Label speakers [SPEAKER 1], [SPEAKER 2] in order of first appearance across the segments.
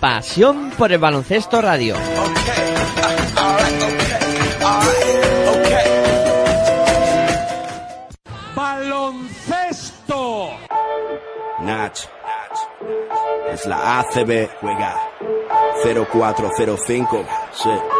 [SPEAKER 1] Pasión por el Baloncesto Radio.
[SPEAKER 2] ¡Baloncesto!
[SPEAKER 3] Nach. Es la ACB. Juega. 0405. Sí.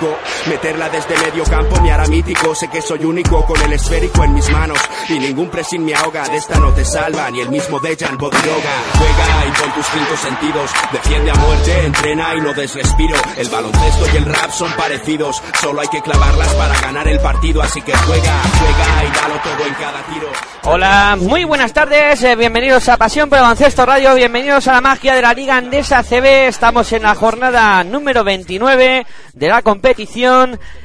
[SPEAKER 3] Meterla desde medio campo me hará mítico. Sé que soy único con el esférico en mis manos. Y ningún pressing me ahoga. De esta no te salva ni el mismo Dejan Bodiroga. Juega y con tus cinco sentidos. Defiende a muerte, entrena y no des respiro. El baloncesto y el rap son parecidos. Solo hay que clavarlas para ganar el partido. Así que juega, juega y dalo todo en cada tiro.
[SPEAKER 1] Hola, muy buenas tardes, eh, bienvenidos a Pasión por Baloncesto Radio, bienvenidos a la magia de la Liga Andesa CB, estamos en la jornada número 29 de la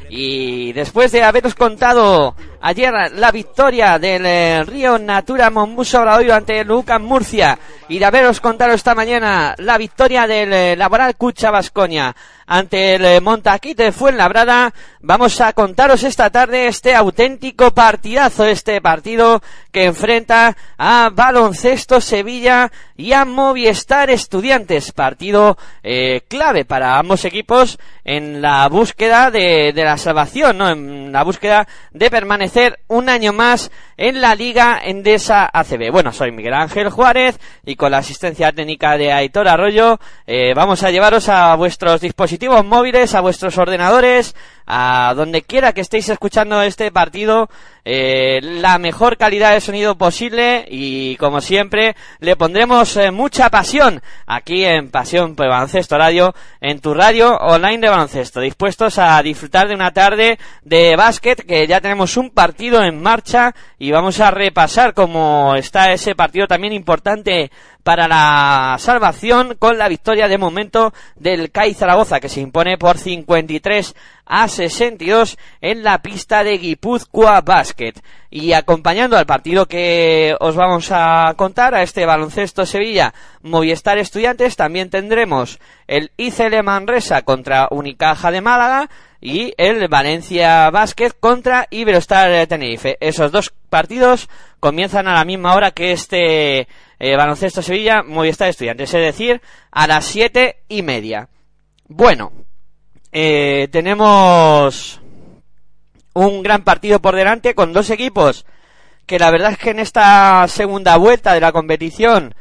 [SPEAKER 1] y después de haberos contado ayer la victoria del eh, Río Natura Mombuso Obradoiro ante Lucas Murcia. Y de haberos contado esta mañana la victoria del eh, Laboral Cucha Vasconia ante el eh, Montaquite Fuenlabrada, vamos a contaros esta tarde este auténtico partidazo, este partido que enfrenta a Baloncesto Sevilla y a Movistar Estudiantes, partido eh, clave para ambos equipos en la búsqueda de, de la salvación, ¿no? en la búsqueda de permanecer un año más en la Liga Endesa ACB. Bueno, soy Miguel Ángel Juárez y con la asistencia técnica de Aitor Arroyo eh, vamos a llevaros a vuestros dispositivos móviles, a vuestros ordenadores, a donde quiera que estéis escuchando este partido, eh, la mejor calidad de sonido posible y como siempre le pondremos eh, mucha pasión aquí en Pasión por Baloncesto Radio, en tu radio online de baloncesto, dispuestos a disfrutar de una tarde de básquet que ya tenemos un partido en marcha y vamos a repasar cómo está ese partido también importante para la salvación con la victoria de momento del CAI Zaragoza que se impone por 53 a 62 en la pista de Guipúzcoa Basket. Y acompañando al partido que os vamos a contar, a este baloncesto Sevilla Movistar Estudiantes, también tendremos el ICL Manresa contra Unicaja de Málaga y el Valencia Basket contra Iberostar Tenerife. Esos dos partidos comienzan a la misma hora que este eh, baloncesto Sevilla Movistar Estudiantes, es decir, a las siete y media. Bueno, eh, tenemos un gran partido por delante con dos equipos que la verdad es que en esta segunda vuelta de la competición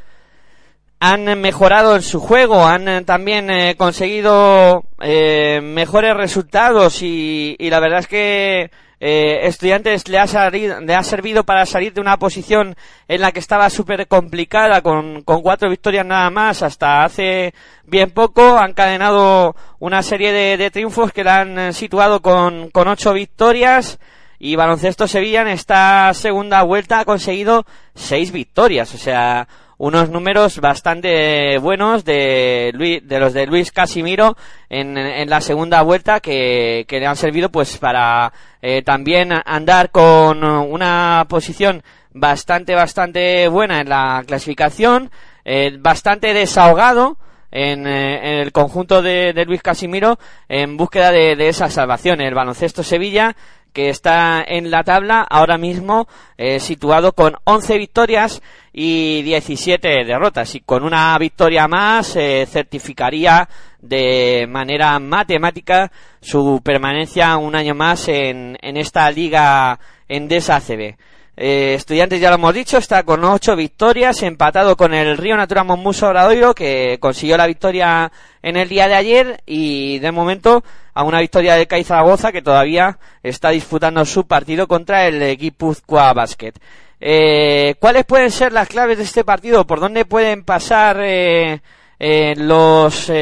[SPEAKER 1] han mejorado en su juego, han eh, también eh, conseguido eh, mejores resultados y, y, la verdad es que eh, Estudiantes le ha, salido, le ha servido para salir de una posición en la que estaba súper complicada con, con cuatro victorias nada más hasta hace bien poco. Han cadenado una serie de, de triunfos que la han situado con, con ocho victorias y Baloncesto Sevilla en esta segunda vuelta ha conseguido seis victorias, o sea, unos números bastante buenos de, Luis, de los de Luis Casimiro en, en la segunda vuelta que, que, le han servido pues para eh, también andar con una posición bastante bastante buena en la clasificación eh, bastante desahogado en, eh, en, el conjunto de, de, Luis Casimiro en búsqueda de, de esa salvación. El baloncesto Sevilla que está en la tabla ahora mismo eh, situado con 11 victorias y 17 derrotas y con una victoria más eh, certificaría de manera matemática su permanencia un año más en, en esta liga Endesa ACB. Eh, estudiantes ya lo hemos dicho, está con ocho victorias, empatado con el Río Natura Monmuso Obradoiro, que consiguió la victoria en el día de ayer, y de momento a una victoria del CAI Zaragoza, que todavía está disputando su partido contra el Guipúzcoa Basket. Eh, ¿Cuáles pueden ser las claves de este partido? ¿Por dónde pueden pasar eh, eh, los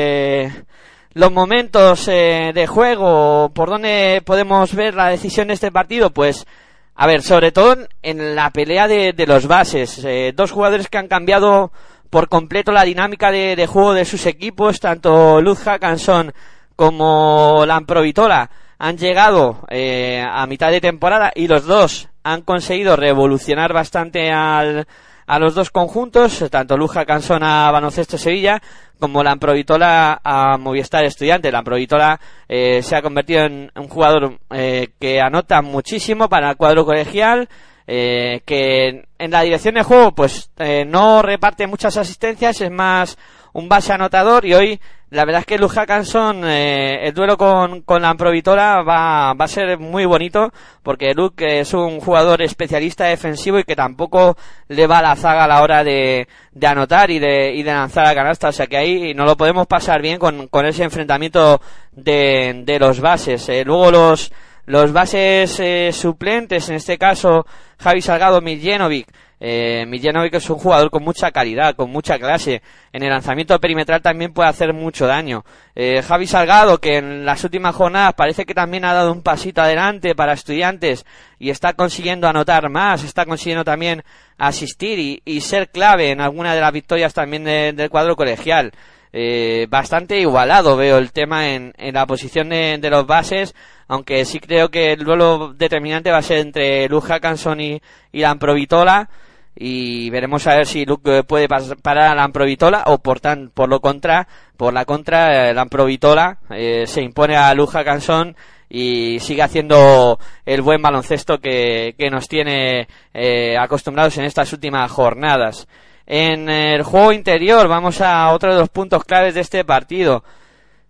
[SPEAKER 1] los momentos de juego? ¿Por dónde podemos ver la decisión de este partido? Pues a ver, sobre todo en la pelea de, los bases. dos jugadores que han cambiado por completo la dinámica de, juego de sus equipos, tanto Luz Hackanson como Lamprovitola han llegado a mitad de temporada y los dos han conseguido revolucionar bastante al, a los dos conjuntos, tanto Luja Cansona Baloncesto Sevilla como la Amprovitola a Movistar Estudiante. La Amprovitola eh, se ha convertido en un jugador eh, que anota muchísimo para el cuadro colegial, eh, que en la dirección de juego pues eh, no reparte muchas asistencias, es más un base anotador y hoy la verdad es que Luke Hackanson, eh, el duelo con, con la Amprovitola va, va a ser muy bonito porque Luke es un jugador especialista defensivo y que tampoco le va a la zaga a la hora de, de anotar y de, y de lanzar a canasta. O sea que ahí no lo podemos pasar bien con, con ese enfrentamiento de, de los bases. Eh, luego los, los bases eh, suplentes, en este caso Javi Salgado, Miljenovic, eh, Miljanovic es un jugador con mucha calidad, con mucha clase. En el lanzamiento perimetral también puede hacer mucho daño. Eh, Javi Salgado, que en las últimas jornadas parece que también ha dado un pasito adelante para estudiantes y está consiguiendo anotar más, está consiguiendo también asistir y, ser clave en alguna de las victorias también del cuadro colegial. Eh, bastante igualado veo el tema en, la posición de, los bases, aunque sí creo que el duelo determinante va a ser entre Luz Hackanson y, y Lamprovitola y veremos a ver si Luke puede parar a la Amprovitola o por tan, por lo contra, por la contra, eh, la Amprovitola eh, se impone a Luja Cansón y sigue haciendo el buen baloncesto que, que nos tiene eh, acostumbrados en estas últimas jornadas. En el juego interior vamos a otro de los puntos claves de este partido.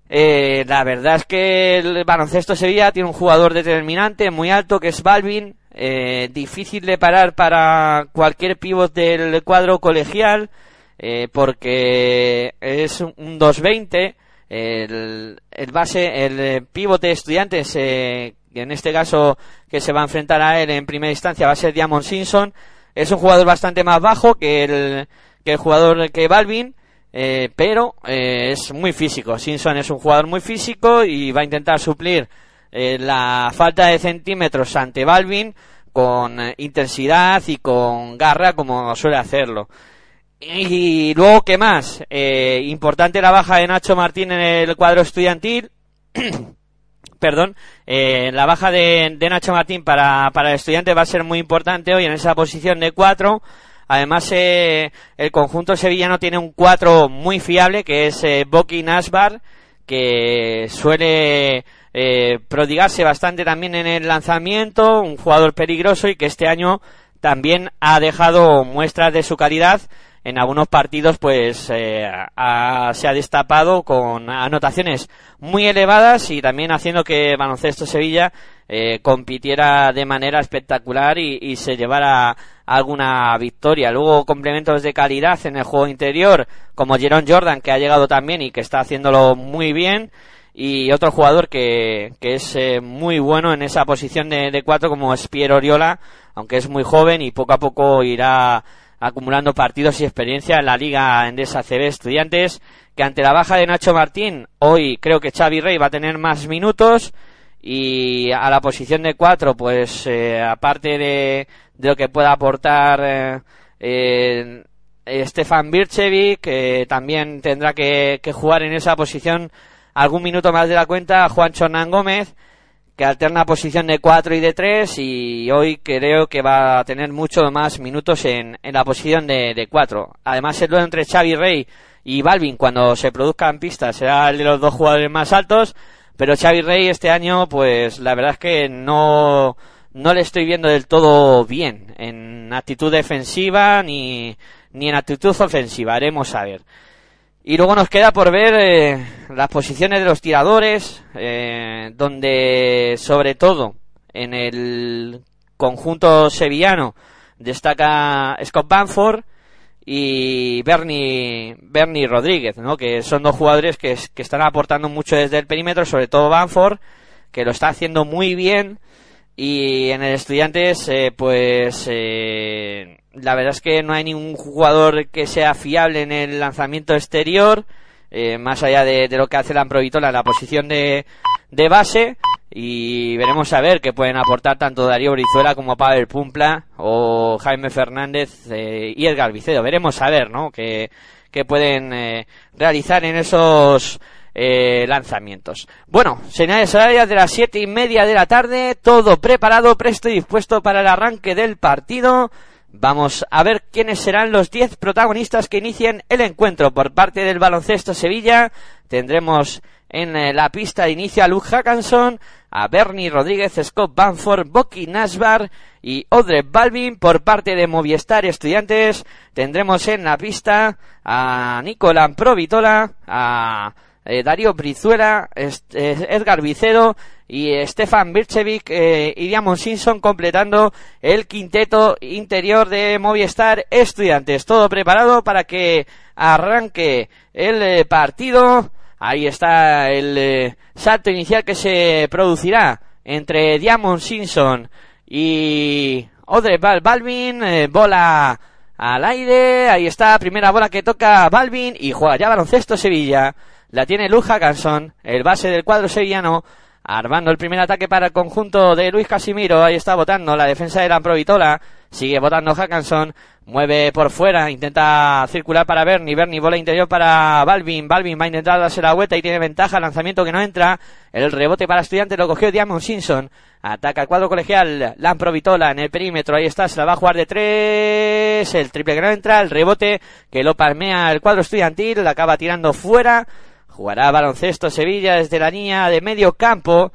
[SPEAKER 1] Eh, la verdad es que el baloncesto Sevilla tiene un jugador determinante muy alto que es Balvin, eh, difícil de parar para cualquier pivot del cuadro colegial eh, porque es un 220 el, el base el eh, pivote estudiantes eh, en este caso que se va a enfrentar a él en primera instancia va a ser Diamond Simpson. Es un jugador bastante más bajo que el que el jugador que Balvin eh, pero eh, es muy físico. Simpson es un jugador muy físico y va a intentar suplir eh, la falta de centímetros ante Balvin con eh, intensidad y con garra como suele hacerlo. Y luego, ¿qué más? Eh, importante la baja de Nacho Martín en el cuadro estudiantil. Perdón, la baja de, Nacho Martín para, para el estudiante va a ser muy importante hoy en esa posición de cuatro. Además, eh, el conjunto sevillano tiene un cuatro muy fiable que es Boki Nasbar, que suele eh, prodigarse bastante también en el lanzamiento, un jugador peligroso y que este año también ha dejado muestras de su calidad. En algunos partidos, pues, eh, se ha destapado con anotaciones muy elevadas y también haciendo que Baloncesto Sevilla eh, compitiera de manera espectacular y, y, se llevara alguna victoria. Luego complementos de calidad en el juego interior, como Jerón Jordan, que ha llegado también y que está haciéndolo muy bien y otro jugador que, que es eh, muy bueno en esa posición de, cuatro como es Piero Oriola, aunque es muy joven y poco a poco irá acumulando partidos y experiencia en la Liga Endesa CB Estudiantes, que ante la baja de Nacho Martín, hoy creo que Xavi Rey va a tener más minutos y a la posición de cuatro, pues eh, aparte de, de, lo que pueda aportar eh, Stefan Birchevic, que también tendrá que, que jugar en esa posición algún minuto más de la cuenta Juan Hernán Gómez, que alterna posición de 4 y de 3 y hoy creo que va a tener mucho más minutos en, en la posición de, de 4. Además el duelo entre Xavi Rey y Balvin cuando se produzcan pistas será el de los dos jugadores más altos, pero Xavi Rey este año pues la verdad es que no, no le estoy viendo del todo bien en actitud defensiva ni, ni en actitud ofensiva, haremos a ver. Y luego nos queda por ver eh, las posiciones de los tiradores, eh, donde sobre todo en el conjunto sevillano destaca Scott Banford y Bernie, Bernie Rodríguez, ¿no? que son dos jugadores que, que están aportando mucho desde el perímetro, sobre todo Banford, que lo está haciendo muy bien. Y en el Estudiantes, eh, pues eh, la verdad es que no hay ningún jugador que sea fiable en el lanzamiento exterior, eh, más allá de, lo que hace la Amprovitola en la posición de, de base. Y veremos a ver qué pueden aportar tanto Darío Brizuela como Pavel Pumpla o Jaime Fernández y Edgar Vicedo. Veremos a ver, ¿no? Que, que pueden realizar en esos eh, lanzamientos. Bueno, señales horarias de las siete y media de la tarde, todo preparado, presto y dispuesto para el arranque del partido. Vamos a ver quiénes serán los diez protagonistas que inicien el encuentro por parte del baloncesto Sevilla. Tendremos en eh, la pista de inicio a Luke Hackanson, a Bernie Rodríguez, Scott Banford, Boki Nasbar y Odre Balvin por parte de Movistar Estudiantes. Tendremos en la pista a Nicolás Provitola, a eh, Darío Brizuela, Edgar Vicedo y Stefan Birchevic eh, y Diamond Simpson completando el quinteto interior de Movistar Estudiantes. Todo preparado para que arranque el eh, partido. Ahí está el salto inicial que se producirá entre Diamond Simpson y Odre Balvin. bola al aire. Ahí está, primera bola que toca Balvin y juega ya baloncesto Sevilla. La tiene Luz Hackanson, el base del cuadro sevillano, armando el primer ataque para el conjunto de Luis Casimiro. Ahí está votando la defensa de la Provitola. Sigue votando Hackanson. Mueve por fuera. Intenta circular para Bernie. Bernie bola interior para Balvin. Balvin va a intentar darse la vuelta y tiene ventaja. Lanzamiento que no entra. El rebote para estudiante lo cogió Diamond Simpson. Ataca el cuadro colegial. Lamprovitola en el perímetro. Ahí está. Se la va a jugar de tres. El triple que no entra. El rebote que lo palmea el cuadro estudiantil. La acaba tirando fuera. Jugará baloncesto Sevilla desde la línea de medio campo.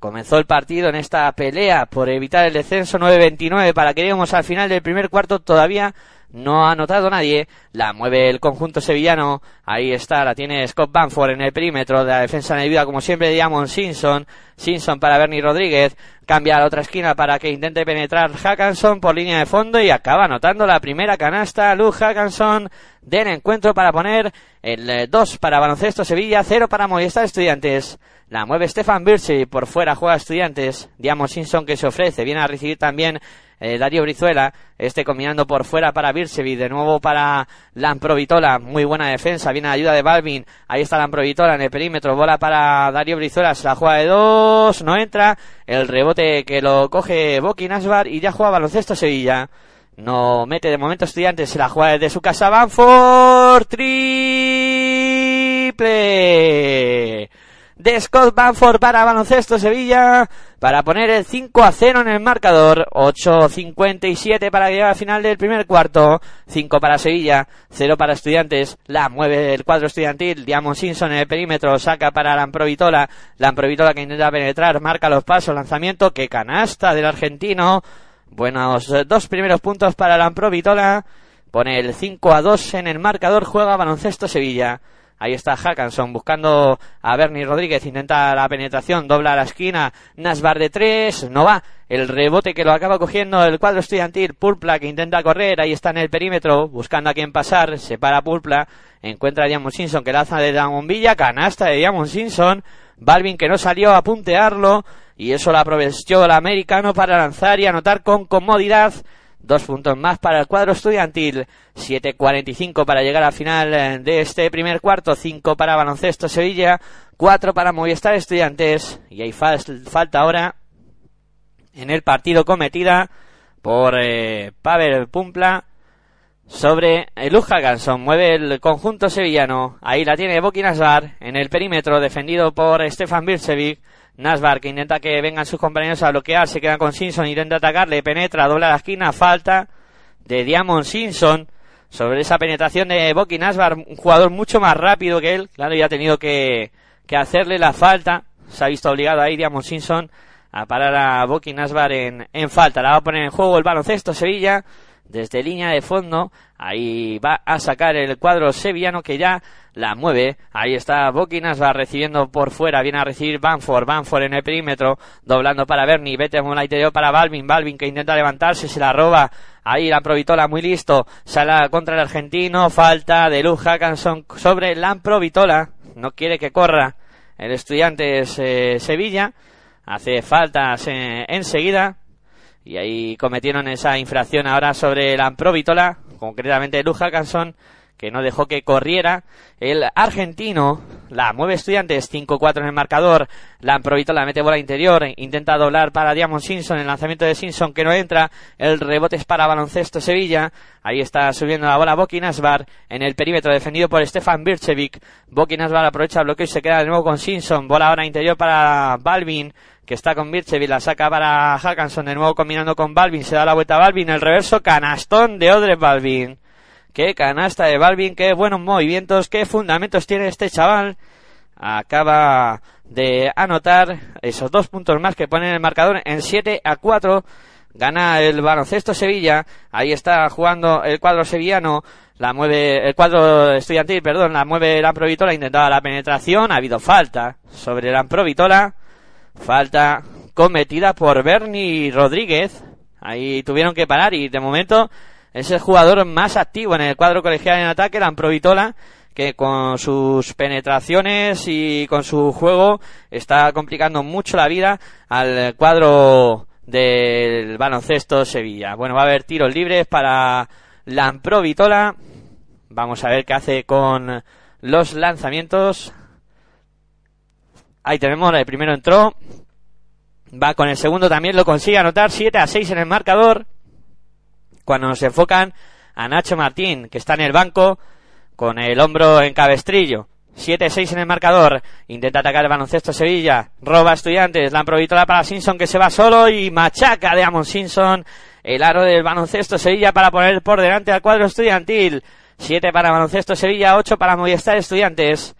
[SPEAKER 1] Comenzó el partido en esta pelea por evitar el descenso 9-29 para que lleguemos al final del primer cuarto. Todavía no ha anotado nadie. La mueve el conjunto sevillano. Ahí está, la tiene Scott Banford en el perímetro de la defensa vida como siempre, Diamond Simpson. Simpson para Bernie Rodríguez. Cambia a la otra esquina para que intente penetrar Hackanson por línea de fondo y acaba anotando la primera canasta. Luke Hackanson del encuentro para poner el 2 eh, para Baloncesto Sevilla, 0 para Movistar Estudiantes. La mueve Stefan Birsi, por fuera juega Estudiantes. Diamond Simpson que se ofrece, viene a recibir también eh, Darío Brizuela, este combinando por fuera para Birsevi, de nuevo para Lamprovitola, muy buena defensa, viene la ayuda de Balvin, ahí está Lamprovitola en el perímetro, bola para Darío Brizuela, se la juega de dos, no entra, el rebote que lo coge Boki Nasbar y ya juega baloncesto Sevilla. No mete de momento estudiantes, la juega desde su casa. Banford, triple de Scott Banford para Baloncesto Sevilla para poner el 5 a 0 en el marcador. 8.57 para llegar al final del primer cuarto. 5 para Sevilla, 0 para Estudiantes. La mueve el cuadro estudiantil. Diamond Simpson en el perímetro. Saca para Lamprovitola. Lamprovitola que intenta penetrar. Marca los pasos. Lanzamiento. Que canasta del argentino. Buenos dos primeros puntos para Lamprovitola. Pone el 5 a 2 en el marcador. Juega baloncesto Sevilla. Ahí está Hackanson buscando a Bernie Rodríguez. Intenta la penetración, dobla la esquina. Nasbar de tres, no va. El rebote que lo acaba cogiendo el cuadro estudiantil. Pulpla que intenta correr. Ahí está en el perímetro buscando a quien pasar. Se para Pulpla. Encuentra a Diamond Simpson que lanza de la bombilla. Canasta de Diamond Simpson. Balvin que no salió a puntearlo. Y eso lo aprovechó el americano para lanzar y anotar con comodidad. Dos puntos más para el cuadro estudiantil. 7.45 para llegar al final eh, de este primer cuarto. 5 para Baloncesto Sevilla. 4 para Movistar Estudiantes. Y hay falta ahora en el partido cometida por eh, Pavel Pumpla sobre el Ganson. Mueve el conjunto sevillano. Ahí la tiene Boki en el perímetro defendido por Stefan Bircevic. Nasbar que intenta que vengan sus compañeros a bloquear, se queda con Simpson, intenta atacarle, penetra, dobla la esquina, falta de Diamond Simpson sobre esa penetración de Boki Nasbar, un jugador mucho más rápido que él, claro, ya ha tenido que, hacerle la falta, se ha visto obligado ahí Diamond Simpson a parar a Boki Nasbar en falta, la va a poner en juego el baloncesto Sevilla, desde línea de fondo. Ahí va a sacar el cuadro sevillano que ya la mueve. Ahí está Boquinas, va recibiendo por fuera. Viene a recibir Banford. Banford en el perímetro. Doblando para Bernie. Vete la interior para Balvin. Balvin que intenta levantarse. Se la roba. Ahí la Provitola muy listo. Sala contra el argentino. Falta de Luz Hackanson sobre la Provitola. No quiere que corra. El estudiante es eh, Sevilla. Hace faltas enseguida. Y ahí cometieron esa infracción ahora sobre la. Concretamente Luz Hackanson que no dejó que corriera. El argentino la mueve Estudiantes, 5-4 en el marcador. La la mete bola interior, intenta doblar para Diamond Simpson. El lanzamiento de Simpson que no entra. El rebote es para baloncesto Sevilla. Ahí está subiendo la bola Boki Nasbar en el perímetro defendido por Stefan Birchevic. Boki Nasbar aprovecha el bloqueo y se queda de nuevo con Simpson. Bola ahora interior para Balvin que está con Birchevic, la saca para Hackanson, de nuevo combinando con Balvin, se da la vuelta a Balvin, el reverso, canastón de Odre Balvin. Qué canasta de Balvin, qué buenos movimientos, qué fundamentos tiene este chaval. Acaba de anotar esos dos puntos más que ponen el marcador en 7 a 4. Gana el baloncesto Sevilla. Ahí está jugando el cuadro sevillano. La mueve, el cuadro estudiantil, perdón, la mueve la Provitola. Intentaba la penetración. Ha habido falta sobre la Provitola. Falta cometida por Bernie Rodríguez. Ahí tuvieron que parar y de momento es el jugador más activo en el cuadro colegial en ataque, la Provitola, que con sus penetraciones y con su juego está complicando mucho la vida al cuadro del baloncesto Sevilla. Bueno, va a haber tiros libres para la Provitola. Vamos a ver qué hace con los lanzamientos. Ahí tenemos, el primero entró. Va con el segundo también, lo consigue anotar 7 a 6 en el marcador cuando nos enfocan a Nacho Martín, que está en el banco con el hombro en cabestrillo. 7-6 en el marcador. Intenta atacar el baloncesto Sevilla. Roba estudiantes. La la para Simpson que se va solo y machaca de Amon Simpson. El aro del baloncesto Sevilla para poner por delante al cuadro estudiantil. 7 para baloncesto Sevilla, 8 para Movistar Estudiantes.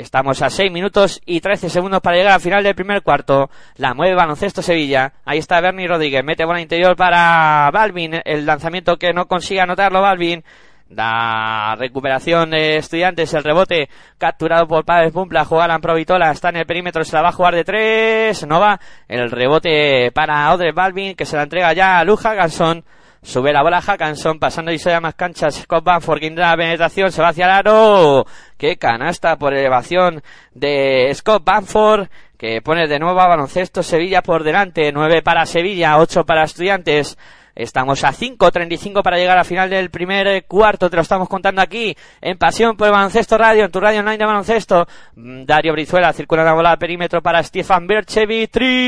[SPEAKER 1] Estamos a 6 minutos y 13 segundos para llegar al final del primer cuarto. La mueve baloncesto Sevilla. Ahí está Bernie Rodríguez. Mete bola interior para Balvin. El lanzamiento que no consigue anotarlo Balvin. La recuperación de estudiantes, el rebote capturado por Padres Pumpla, la Provitola, está en el perímetro, se la va a jugar de tres, no va, el rebote para Odre Balvin, que se la entrega ya a Luja Gansón, Sube la bola Hackanson, pasando y se más canchas. Scott Banford, que la penetración, se va hacia el aro. Qué canasta por elevación de Scott Banford, que pone de nuevo a baloncesto Sevilla por delante. 9 para Sevilla, 8 para Estudiantes. Estamos a 5.35 para llegar al final del primer cuarto. Te lo estamos contando aquí en Pasión por el Baloncesto Radio, en tu radio online de baloncesto. Mm, Dario Brizuela circula la bola al perímetro para Stefan Berchevi. Triple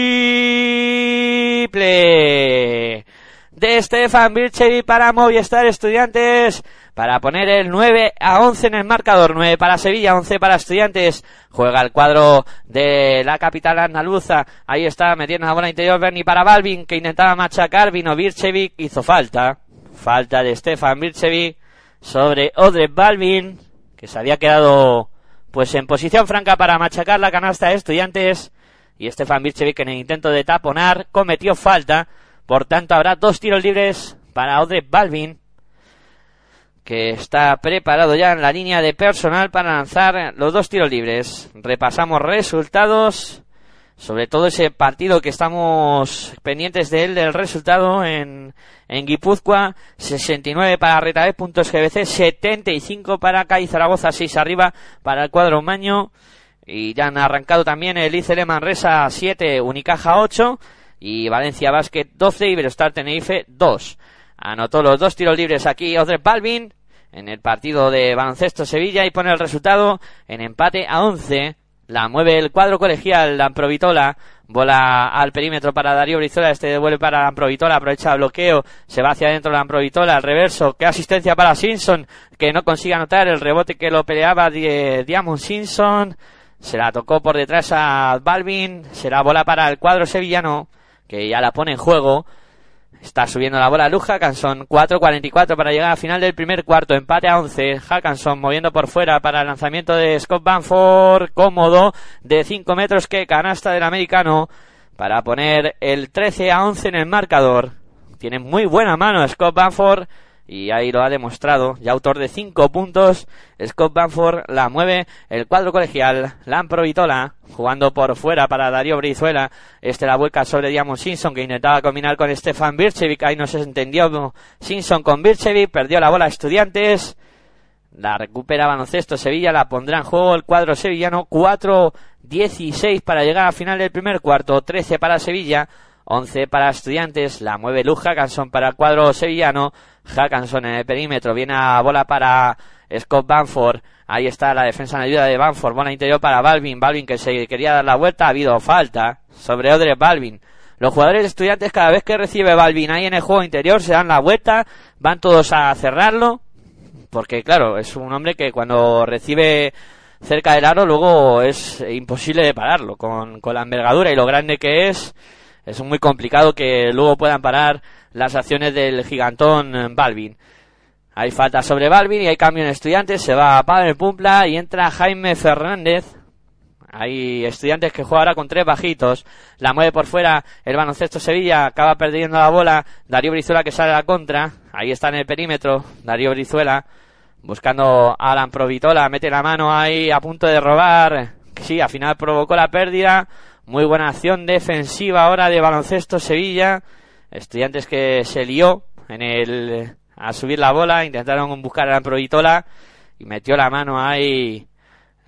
[SPEAKER 1] de Stefan Birchevi para Movistar Estudiantes para poner el 9 a 11 en el marcador, 9 para Sevilla, 11 para Estudiantes. Juega el cuadro de la capital andaluza. Ahí está metiendo la bola interior Berni para Balvin que intentaba machacar, vino Birchevi, hizo falta. Falta de Stefan Birchevi sobre Odre Balvin que se había quedado pues en posición franca para machacar la canasta de Estudiantes y Stefan Birchevi que en el intento de taponar cometió falta por tanto, habrá dos tiros libres para Odre Balvin, que está preparado ya en la línea de personal para lanzar los dos tiros libres. Repasamos resultados, sobre todo ese partido que estamos pendientes de él, del resultado en, en Guipúzcoa, 69 para Retabé, puntos GBC, 75 para CAI Zaragoza, 6 arriba para el cuadro Maño. Y ya han arrancado también el ICL Manresa 7, Unicaja 8 y Valencia Basket 12 y Iberostar Tenerife 2. Anotó los dos tiros libres aquí Odre Balvin en el partido de baloncesto Sevilla y pone el resultado en empate a 11. La mueve el cuadro colegial, la Amprovitola. Bola al perímetro para Darío Brizola. Este devuelve para la Amprovitola. Aprovecha el bloqueo. Se va hacia adentro la Amprovitola. Al reverso. Qué asistencia para Simpson. Que no consigue anotar el rebote que lo peleaba Diamond Simpson. Se la tocó por detrás a Balvin. Será bola para el cuadro sevillano que ya la pone en juego. Está subiendo la bola Luz Hackanson, 4.44 para llegar al final del primer cuarto, empate a 11. Hackanson moviendo por fuera para el lanzamiento de Scott Banford, cómodo, de 5 metros que canasta del americano, para poner el 13 a 11 en el marcador. Tiene muy buena mano Scott Banford y ahí lo ha demostrado. Ya autor de cinco puntos, Scott Banford la mueve el cuadro colegial. Lampro Vitola jugando por fuera para Darío Brizuela. Este la vuelca sobre Diamond Simpson que intentaba combinar con Stefan Birchevic. Ahí no se entendió Simpson con Birchevic. Perdió la bola Estudiantes. La recupera baloncesto Sevilla, la pondrá en juego el cuadro sevillano. 4-16 para llegar al final del primer cuarto. 13 para Sevilla. 11 para Estudiantes, la mueve Luz Hackanson para el cuadro sevillano. Hackanson en el perímetro, viene a bola para Scott Banford. Ahí está la defensa en ayuda de Banford. Bola interior para Balvin. Balvin que se quería dar la vuelta. Ha habido falta sobre Odre Balvin. Los jugadores estudiantes cada vez que recibe Balvin ahí en el juego interior se dan la vuelta. Van todos a cerrarlo. Porque claro, es un hombre que cuando recibe cerca del aro luego es imposible de pararlo. Con, con la envergadura y lo grande que es es muy complicado que luego puedan parar las acciones del gigantón eh, Balvin. Hay falta sobre Balvin y hay cambio en estudiantes. Se va a Pavel Pumpla y entra Jaime Fernández. Hay estudiantes que juegan ahora con tres bajitos. La mueve por fuera el baloncesto Sevilla. Acaba perdiendo la bola. Darío Brizuela que sale a la contra. Ahí está en el perímetro. Darío Brizuela buscando a Alan Provitola. Mete la mano ahí a punto de robar. Sí, al final provocó la pérdida. Muy buena acción defensiva ahora de baloncesto Sevilla. Estudiantes que se lió en el a subir la bola, intentaron buscar a la Provitola y metió la mano ahí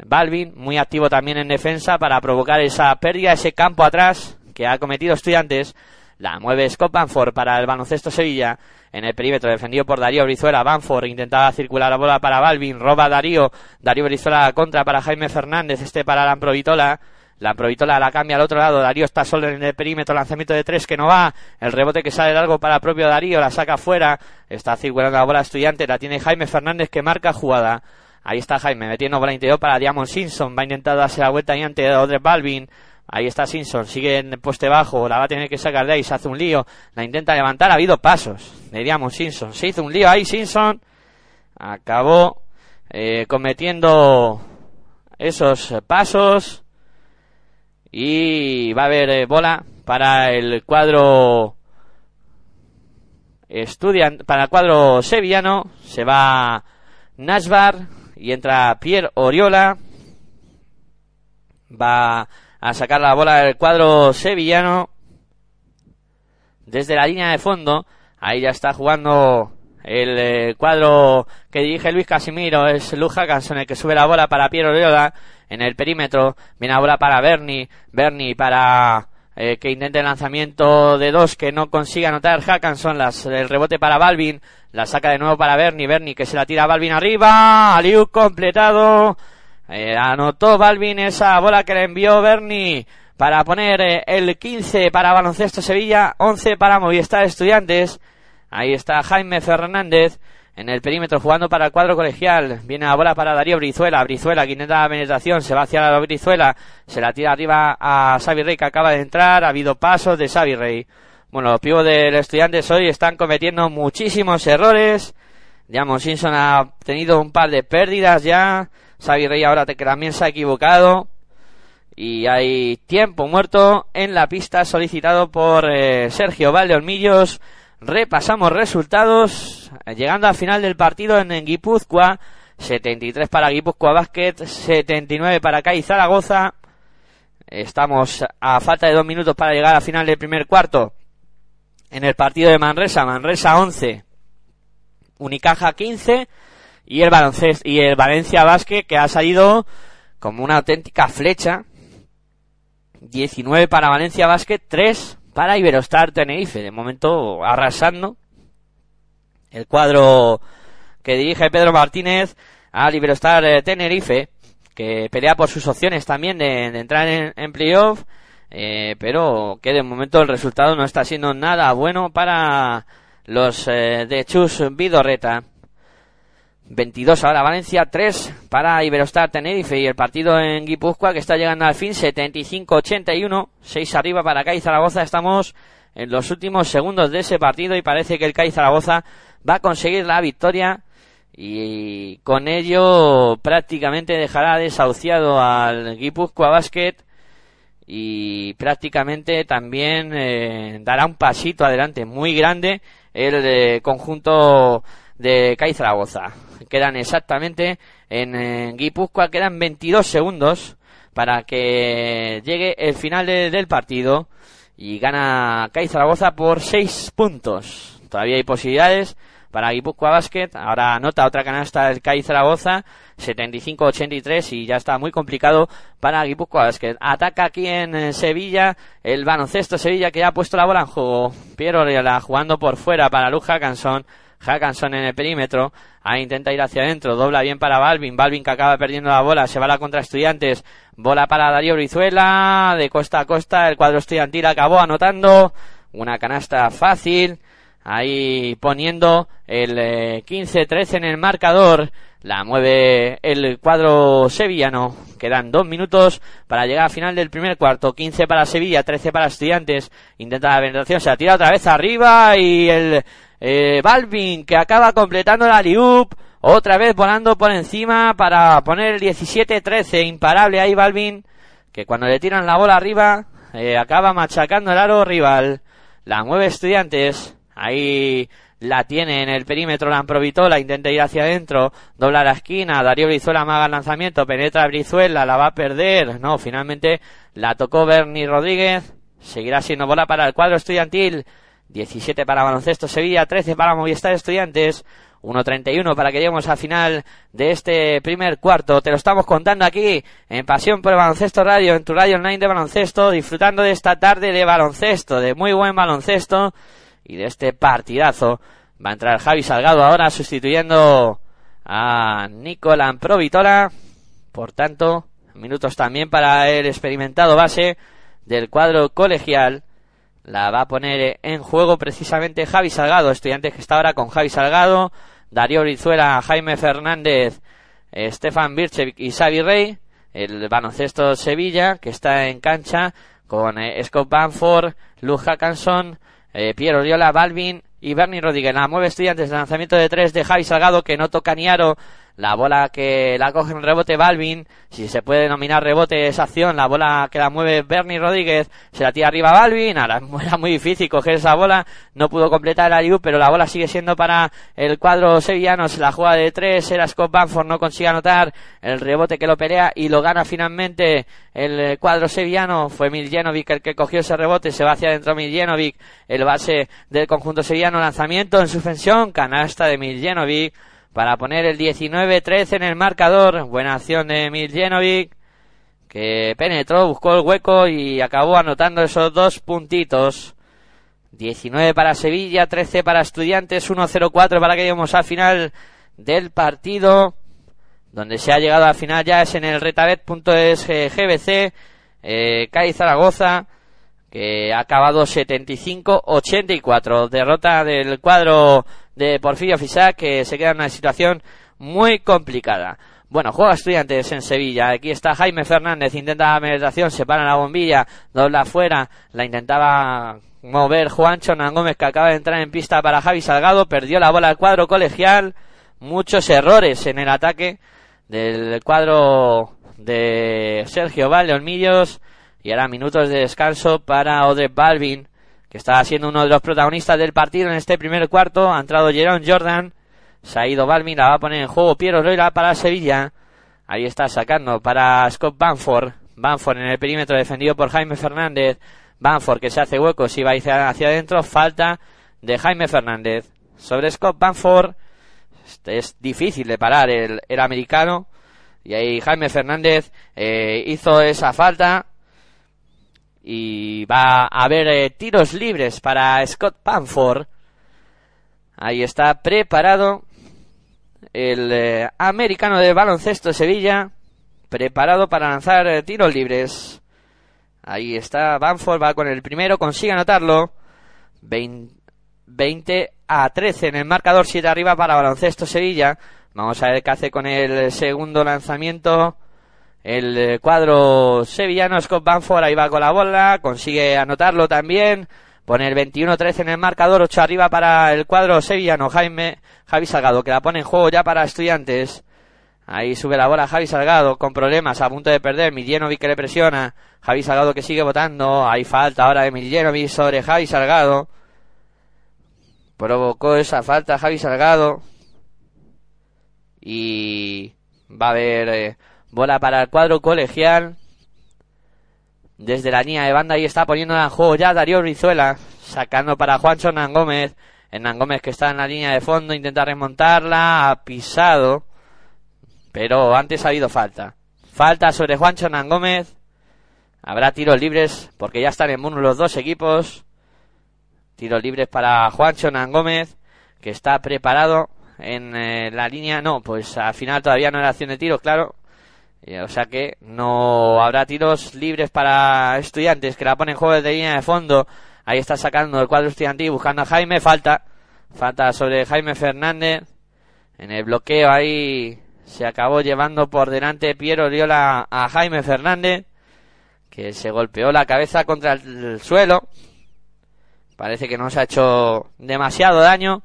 [SPEAKER 1] Balvin, muy activo también en defensa para provocar esa pérdida, ese campo atrás que ha cometido Estudiantes. La mueve Scott Banford para el baloncesto Sevilla en el perímetro, defendido por Darío Brizuela. Banford intentaba circular la bola para Balvin, roba Darío. Darío Brizuela contra para Jaime Fernández, este para la Provitola. La Provitola la cambia al otro lado. Darío está solo en el perímetro. Lanzamiento de tres que no va. El rebote que sale largo para propio Darío. La saca fuera. Está circulando la bola estudiante. La tiene Jaime Fernández que marca jugada. Ahí está Jaime metiendo bola interior para Diamond Simpson. Va a intentar darse la vuelta y ante Odre Balvin. Ahí está Simpson, sigue en el poste bajo, la va a tener que sacar de ahí, se hace un lío, la intenta levantar, ha habido pasos de Diamond Simpson, se hizo un lío ahí Simpson, acabó eh, cometiendo esos pasos, y va a haber eh, bola para el cuadro estudian para el cuadro sevillano. Se va Nasbar y entra Pierre Oriola. Va a sacar la bola del cuadro sevillano. Desde la línea de fondo ahí ya está jugando el eh, cuadro que dirige Luis Casimiro. Es Luz Hackanson el que sube la bola para Pierre Oriola en el perímetro. Viene ahora para Bernie. Bernie para eh, que intente el lanzamiento de dos que no consiga anotar Hackanson. Las, el rebote para Balvin. La saca de nuevo para Bernie. Bernie que se la tira a Balvin arriba. Aliu completado. Eh, anotó Balvin esa bola que le envió Bernie para poner eh, el 15 para Baloncesto Sevilla, 11 para Movistar Estudiantes. Ahí está Jaime Fernández en el perímetro jugando para el cuadro colegial. Viene la bola para Darío Brizuela. Brizuela que intenta la penetración. Se va hacia la Brizuela. Se la tira arriba a Xavi Rey que acaba de entrar. Ha habido pasos de Xavi Rey. Bueno, los pibos del Estudiantes hoy están cometiendo muchísimos errores. Diamond Simpson ha tenido un par de pérdidas ya. Xavi Rey ahora que también se ha equivocado. Y hay tiempo muerto en la pista solicitado por eh, Sergio Valdeolmillos repasamos resultados, llegando al final del partido en, Guipúzcoa, 73 para Guipúzcoa Basket, 79 para CAI Zaragoza. Estamos a falta de dos minutos para llegar al final del primer cuarto. En el partido de Manresa, Manresa 11, Unicaja 15 y el baloncesto y el Valencia Basket que ha salido como una auténtica flecha. 19 para Valencia Basket, 3 para Iberostar Tenerife. De momento arrasando el cuadro que dirige Pedro Martínez al Iberostar eh, Tenerife, que pelea por sus opciones también de, entrar en, playoff, eh, pero que de momento el resultado no está siendo nada bueno para los eh, de Chus Vidorreta. 22 ahora Valencia, 3 para Iberostar Tenerife y el partido en Guipúzcoa que está llegando al fin, 75-81, 6 arriba para CAI Zaragoza. Estamos en los últimos segundos de ese partido y parece que el CAI Zaragoza va a conseguir la victoria y con ello prácticamente dejará desahuciado al Guipúzcoa Basket y prácticamente también eh, dará un pasito adelante muy grande el eh, conjunto de CAI Zaragoza. Quedan exactamente en, en Guipúzcoa, quedan 22 segundos para que llegue el final del partido y gana CAI Zaragoza por 6 puntos. Todavía hay posibilidades para Guipúzcoa Basket. Ahora anota otra canasta el CAI Zaragoza, 75-83 y ya está muy complicado para Guipúzcoa Basket. Ataca aquí en eh, Sevilla el baloncesto Sevilla que ya ha puesto la bola en juego. Piero jugando por fuera para Luz Hackanson. Hackanson en el perímetro. Ahí intenta ir hacia adentro. Dobla bien para Balvin. Balvin que acaba perdiendo la bola. Se va la contra estudiantes. Bola para Darío Brizuela. De costa a costa. El cuadro estudiantil acabó anotando. Una canasta fácil. Ahí poniendo el 15-13 eh, en el marcador. La mueve el cuadro sevillano. Quedan dos minutos para llegar al final del primer cuarto. 15 para Sevilla, 13 para Estudiantes. Intenta la penetración, se la tira otra vez arriba y el eh, Balvin que acaba completando la liup. Otra vez volando por encima para poner el 17-13. Imparable ahí Balvin que cuando le tiran la bola arriba eh, acaba machacando el aro rival. La mueve Estudiantes. Ahí la tiene en el perímetro la Amprovitola, intenta ir hacia adentro, dobla la esquina, Darío Brizuela maga el lanzamiento, penetra Brizuela, la va a perder, no, finalmente la tocó Bernie Rodríguez, seguirá siendo bola para el cuadro estudiantil, 17 para Baloncesto Sevilla, 13 para Movistar Estudiantes, 1.31 para que lleguemos al final de este primer cuarto. Te lo estamos contando aquí en Pasión por el Baloncesto Radio, en tu radio online de baloncesto, disfrutando de esta tarde de baloncesto, de muy buen baloncesto y de este partidazo. Va a entrar Javi Salgado ahora sustituyendo a Nicolán Provitola. Por tanto, minutos también para el experimentado base del cuadro colegial. La va a poner en juego precisamente Javi Salgado, estudiantes que está ahora con Javi Salgado, Darío Brizuela, Jaime Fernández, Stefan Birchevic y Xavi Rey. El baloncesto Sevilla que está en cancha con eh, Scott Banford, Luz Hackanson, eh, Piero Oriola, Balvin y Bernie Rodríguez. La mueve estudiantes lanzamiento de tres de Javi Salgado que no toca ni aro. La bola que la coge en rebote Balvin, si se puede denominar rebote esa acción, la bola que la mueve Bernie Rodríguez, se la tira arriba Balvin, ahora era muy difícil coger esa bola, no pudo completar el Ariu, pero la bola sigue siendo para el cuadro sevillano, se la juega de tres, era Scott Banford, no consigue anotar el rebote que lo pelea y lo gana finalmente el cuadro sevillano, fue Miljenovic el que cogió ese rebote, se va hacia adentro Miljenovic, el base del conjunto sevillano, lanzamiento en suspensión, canasta de Miljenovic, para poner el 19-13 en el marcador. Buena acción de Miljenovic, que penetró, buscó el hueco y acabó anotando esos dos puntitos. 19 para Sevilla, 13 para Estudiantes, 1-0-4 para que lleguemos al final del partido. Donde se ha llegado al final ya es en el retabet.es GBC, eh, CAI Zaragoza, que ha acabado 75-84. Derrota del cuadro de Porfirio Fisac, que se queda en una situación muy complicada. Bueno, juega estudiantes en Sevilla. Aquí está Jaime Fernández, intenta la meditación, se para la bombilla, dobla afuera, la intentaba mover Juancho Gómez que acaba de entrar en pista para Javi Salgado, perdió la bola al cuadro colegial, muchos errores en el ataque del cuadro de Sergio Valdeolmillos y ahora minutos de descanso para Odre Balvin que está siendo uno de los protagonistas del partido en este primer cuarto. Ha entrado Jerome Jordan, se ha ido Balvin, la va a poner en juego Piero Loira para Sevilla. Ahí está sacando para Scott Banford. Banford en el perímetro defendido por Jaime Fernández. Banford que se hace hueco, si va hacia, hacia adentro, falta de Jaime Fernández. Sobre Scott Banford, este es difícil de parar el, el americano. Y ahí Jaime Fernández eh, hizo esa falta y va a haber eh, tiros libres para Scott Panford. Ahí está preparado el eh, americano de baloncesto Sevilla, preparado para lanzar eh, tiros libres. Ahí está Banford, va con el primero, consigue anotarlo. 20, a 13 en el marcador, 7 arriba para baloncesto Sevilla. Vamos a ver qué hace con el segundo lanzamiento. El eh, cuadro sevillano, Scott Banford, ahí va con la bola, consigue anotarlo también. Pone el 21-13 en el marcador, 8 arriba para el cuadro sevillano, Jaime, Javi Salgado, que la pone en juego ya para estudiantes. Ahí sube la bola Javi Salgado con problemas, a punto de perder. Miljenovic que le presiona. Javi Salgado que sigue votando. Hay falta ahora de Miljenovic sobre Javi Salgado. Provocó esa falta Javi Salgado. Y va a haber eh, bola para el cuadro colegial. Desde la línea de banda ahí está poniendo en juego ya Darío Rizuela. Sacando para Juancho Hernán Gómez. Hernán Gómez que está en la línea de fondo. Intenta remontarla. Ha pisado. Pero antes ha habido falta. Falta sobre Juancho Hernán Gómez. Habrá tiros libres porque ya están en uno los dos equipos. Tiros libres para Juancho Hernán Gómez, que está preparado en eh, la línea. No, pues al final todavía no era acción de tiros, claro. O sea que no habrá tiros libres para estudiantes que la ponen en juego de línea de fondo. Ahí está sacando el cuadro estudiantil buscando a Jaime. Falta. Falta sobre Jaime Fernández. En el bloqueo ahí se acabó llevando por delante Piero Oriola a Jaime Fernández, que se golpeó la cabeza contra el suelo. Parece que no se ha hecho demasiado daño.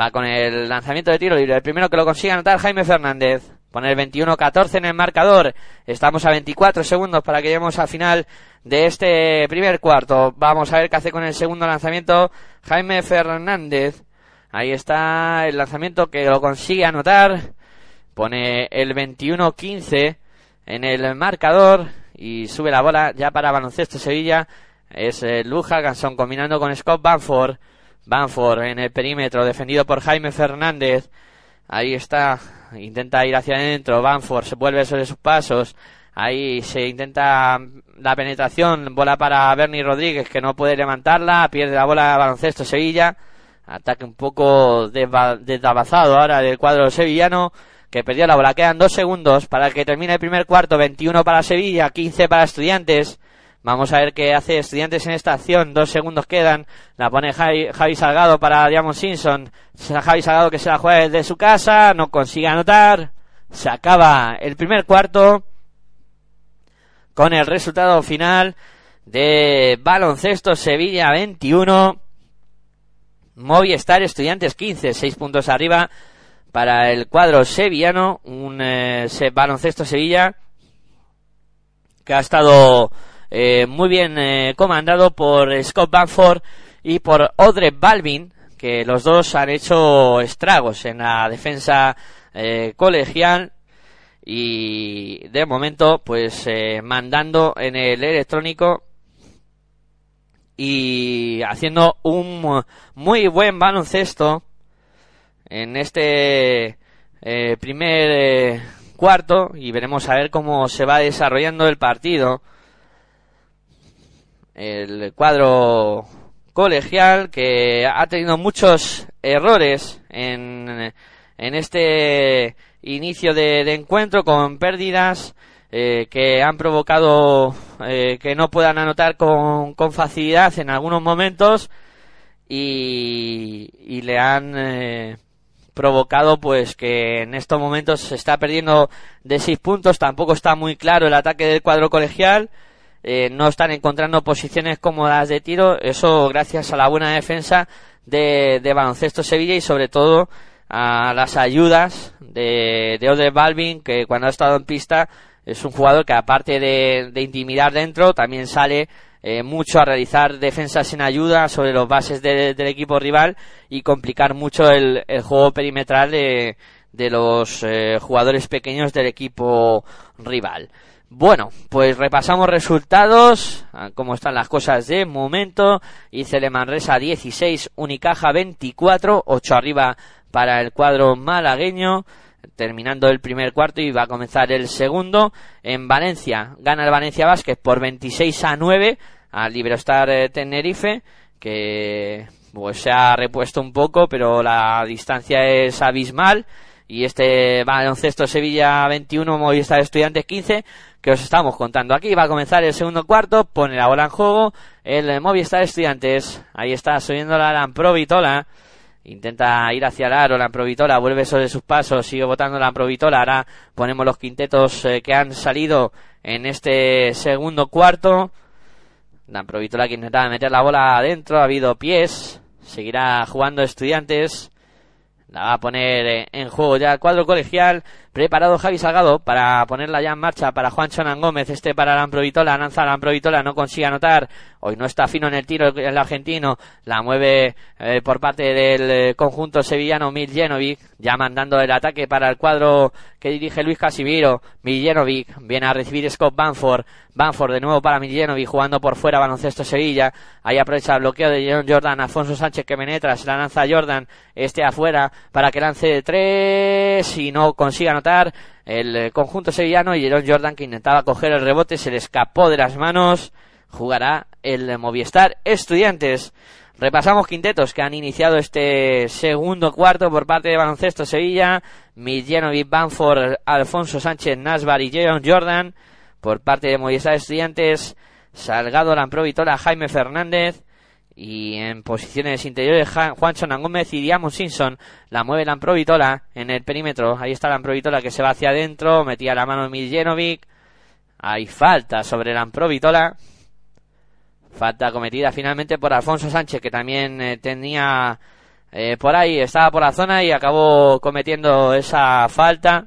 [SPEAKER 1] Va con el lanzamiento de tiro libre. El primero que lo consiga anotar Jaime Fernández. Pone el 21-14 en el marcador. Estamos a 24 segundos para que lleguemos al final de este primer cuarto. Vamos a ver qué hace con el segundo lanzamiento Jaime Fernández. Ahí está el lanzamiento que lo consigue anotar. Pone el 21-15 en el marcador y sube la bola ya para baloncesto Sevilla. Es eh, Luja Gansón combinando con Scott Banford. Banford en el perímetro defendido por Jaime Fernández. Ahí está. Intenta ir hacia adentro. Banford se vuelve sobre sus pasos. Ahí se intenta la penetración. Bola para Bernie Rodríguez que no puede levantarla. Pierde la bola baloncesto Sevilla. Ataque un poco desabazado ahora del cuadro sevillano que perdió la bola. Quedan dos segundos para que termine el primer cuarto. 21 para Sevilla, 15 para Estudiantes. Vamos a ver qué hace Estudiantes en esta acción. Dos segundos quedan. La pone Javi, Salgado para Diamond Simpson. Javi Salgado que se la juega desde su casa. No consigue anotar. Se acaba el primer cuarto con el resultado final de baloncesto Sevilla 21. Movistar Estudiantes 15, 6 puntos arriba para el cuadro sevillano, un eh, baloncesto Sevilla que ha estado eh, muy bien eh, comandado por Scott Banford y por Audrey Balvin, que los dos han hecho estragos en la defensa colegial y de momento pues mandando en el electrónico y haciendo un muy buen baloncesto en este eh, primer eh, cuarto y veremos a ver cómo se va desarrollando el partido. El cuadro colegial que ha tenido muchos errores en, en este inicio de, encuentro con pérdidas eh, que han provocado que no puedan anotar con, con, facilidad en algunos momentos y, y le han provocado pues que en estos momentos se está perdiendo de seis puntos, tampoco está muy claro el ataque del cuadro colegial, eh, no están encontrando posiciones cómodas de tiro, eso gracias a la buena defensa de, de baloncesto Sevilla y sobre todo a las ayudas de, de Ode Balvin, que cuando ha estado en pista es un jugador que aparte de, de intimidar dentro, también sale eh, mucho a realizar defensas en ayuda sobre los bases del equipo rival y complicar mucho el, juego perimetral de, los eh, jugadores pequeños del equipo rival. Bueno, pues repasamos resultados, cómo están las cosas de momento. Icele Manresa 16, Unicaja 24, 8 arriba para el cuadro malagueño terminando el primer cuarto y va a comenzar el segundo. En Valencia gana el Valencia Vázquez por 26 a 9 al Liberostar eh, Tenerife, que pues se ha repuesto un poco, pero la distancia es abismal. Y este baloncesto Sevilla 21, Movistar Estudiantes 15, que os estamos contando aquí. Va a comenzar el segundo cuarto, pone la bola en juego el Movistar Estudiantes. Ahí está subiendo la Lamprovitola. Intenta ir hacia el aro, la Amprovitola vuelve sobre sus pasos, sigue votando la Amprovitola. Ahora ponemos los quintetos eh, que han salido en este segundo cuarto. La Amprovitola que intentaba meter la bola adentro, ha habido pies, seguirá jugando estudiantes. La va a poner eh, en juego ya el cuadro colegial. Preparado Javi Salgado para ponerla ya en marcha para Juan Chonan Gómez, este para Lamprovitola, lanza Lamprovitola, no consigue anotar, hoy no está fino en el tiro el argentino, la mueve eh, por parte del eh, conjunto sevillano Miljenovic, ya mandando el ataque para el cuadro que dirige Luis Casimiro, Miljenovic viene a recibir Scott Banford, Banford de nuevo para Miljenovic jugando por fuera baloncesto Sevilla, ahí aprovecha el bloqueo de John Jordan, Alfonso Sánchez que penetra, se la lanza Jordan, este afuera para que lance de tres y no consiga anotar el eh, conjunto sevillano y Jerón Jordan que intentaba coger el rebote se le escapó de las manos. Jugará el Movistar Estudiantes. Repasamos quintetos que han iniciado este segundo cuarto por parte de Baloncesto Sevilla. Miljanovic, Banford, Alfonso Sánchez, Nasbar y Jerón Jordan. Por parte de Movistar Estudiantes Salgado Lamprovitola, Jaime Fernández y en posiciones interiores Juancho Gómez y Diamond Simpson la mueve la Amprovitola en el perímetro. Ahí está la Amprovitola que se va hacia adentro, metía la mano Miljenovic. Hay falta sobre la Amprovitola. Falta cometida finalmente por Alfonso Sánchez que también eh, tenía eh, por ahí, estaba por la zona y acabó cometiendo esa falta.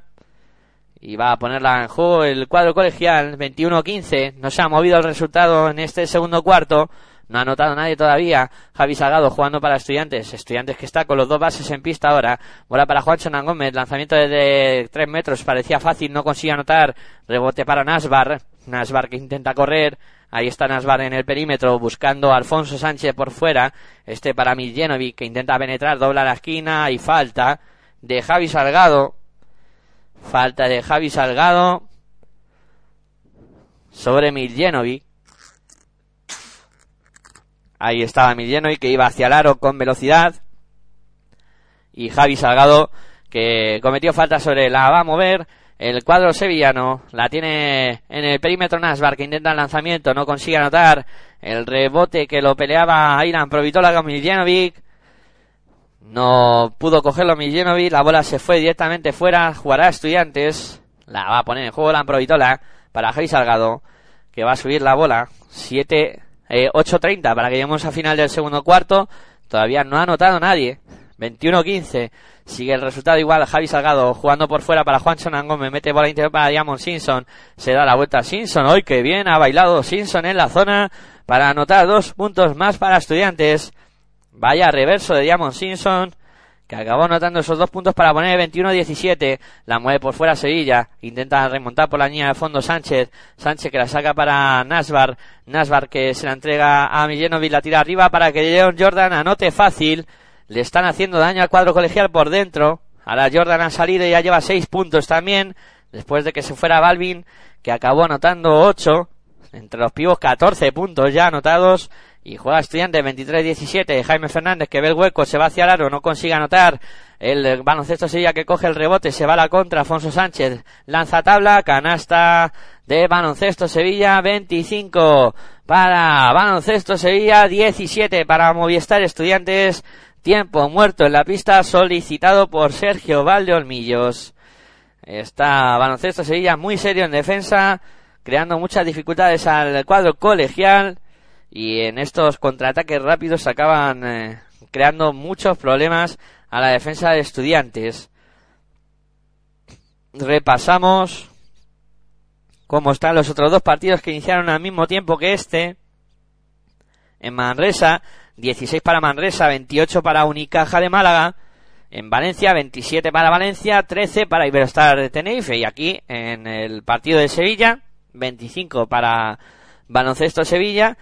[SPEAKER 1] Y va a ponerla en juego el cuadro colegial 21-15. No se ha movido el resultado en este segundo cuarto. No ha anotado nadie todavía. Javi Salgado jugando para Estudiantes. Estudiantes que está con los dos bases en pista ahora. Bola para Juan Chonan Gómez. Lanzamiento desde tres metros. Parecía fácil. No consigue anotar. Rebote para Nasbar. Nasbar que intenta correr. Ahí está Nasbar en el perímetro buscando a Alfonso Sánchez por fuera. Este para Miljenovic que intenta penetrar. Dobla la esquina y falta de Javi Salgado. Falta de Javi Salgado sobre Miljenovic. Ahí estaba Milieno y que iba hacia el aro con velocidad. Y Javi Salgado que cometió falta sobre la va a mover. El cuadro sevillano la tiene en el perímetro Nasbar que intenta el lanzamiento, no consigue anotar. El rebote que lo peleaba Ailan Provitola con Miljenovic. No pudo cogerlo Miljenovic, la bola se fue directamente fuera. Jugará Estudiantes. La va a poner en juego la Provitola para Javi Salgado que va a subir la bola. 7 eh, 8.30 para que lleguemos a final del segundo cuarto. Todavía no ha anotado nadie. 21-15. Sigue el resultado igual. Javi Salgado jugando por fuera para Juan me Mete bola interior para Diamond Simpson. Se da la vuelta a Simpson. Hoy que bien ha bailado Simpson en la zona para anotar dos puntos más para estudiantes. Vaya reverso de Diamond Simpson que acabó anotando esos dos puntos para poner 21-17. La mueve por fuera Sevilla. Intenta remontar por la línea de fondo Sánchez. Sánchez que la saca para Nasbar. Nasbar que se la entrega a Millenovic. La tira arriba para que Leon Jordan anote fácil. Le están haciendo daño al cuadro colegial por dentro. Ahora Jordan ha salido y ya lleva seis puntos también. Después de que se fuera Balvin, que acabó anotando ocho. Entre los pibos 14 puntos ya anotados y juega estudiante 23-17. Jaime Fernández que ve el hueco, se va hacia el aro, no consigue anotar. El baloncesto Sevilla que coge el rebote, se va a la contra. Afonso Sánchez lanza tabla, canasta de baloncesto Sevilla 25 para baloncesto Sevilla 17 para Movistar Estudiantes. Tiempo muerto en la pista solicitado por Sergio Valdeolmillos. Está baloncesto Sevilla muy serio en defensa, creando muchas dificultades al cuadro colegial y en estos contraataques rápidos acaban eh, creando muchos problemas a la defensa de estudiantes. Repasamos cómo están los otros dos partidos que iniciaron al mismo tiempo que este. En Manresa, 16 para Manresa, 28 para Unicaja de Málaga. En Valencia, 27 para Valencia, 13 para Iberostar de Tenerife. Y aquí, en el partido de Sevilla, 25 para Baloncesto Sevilla,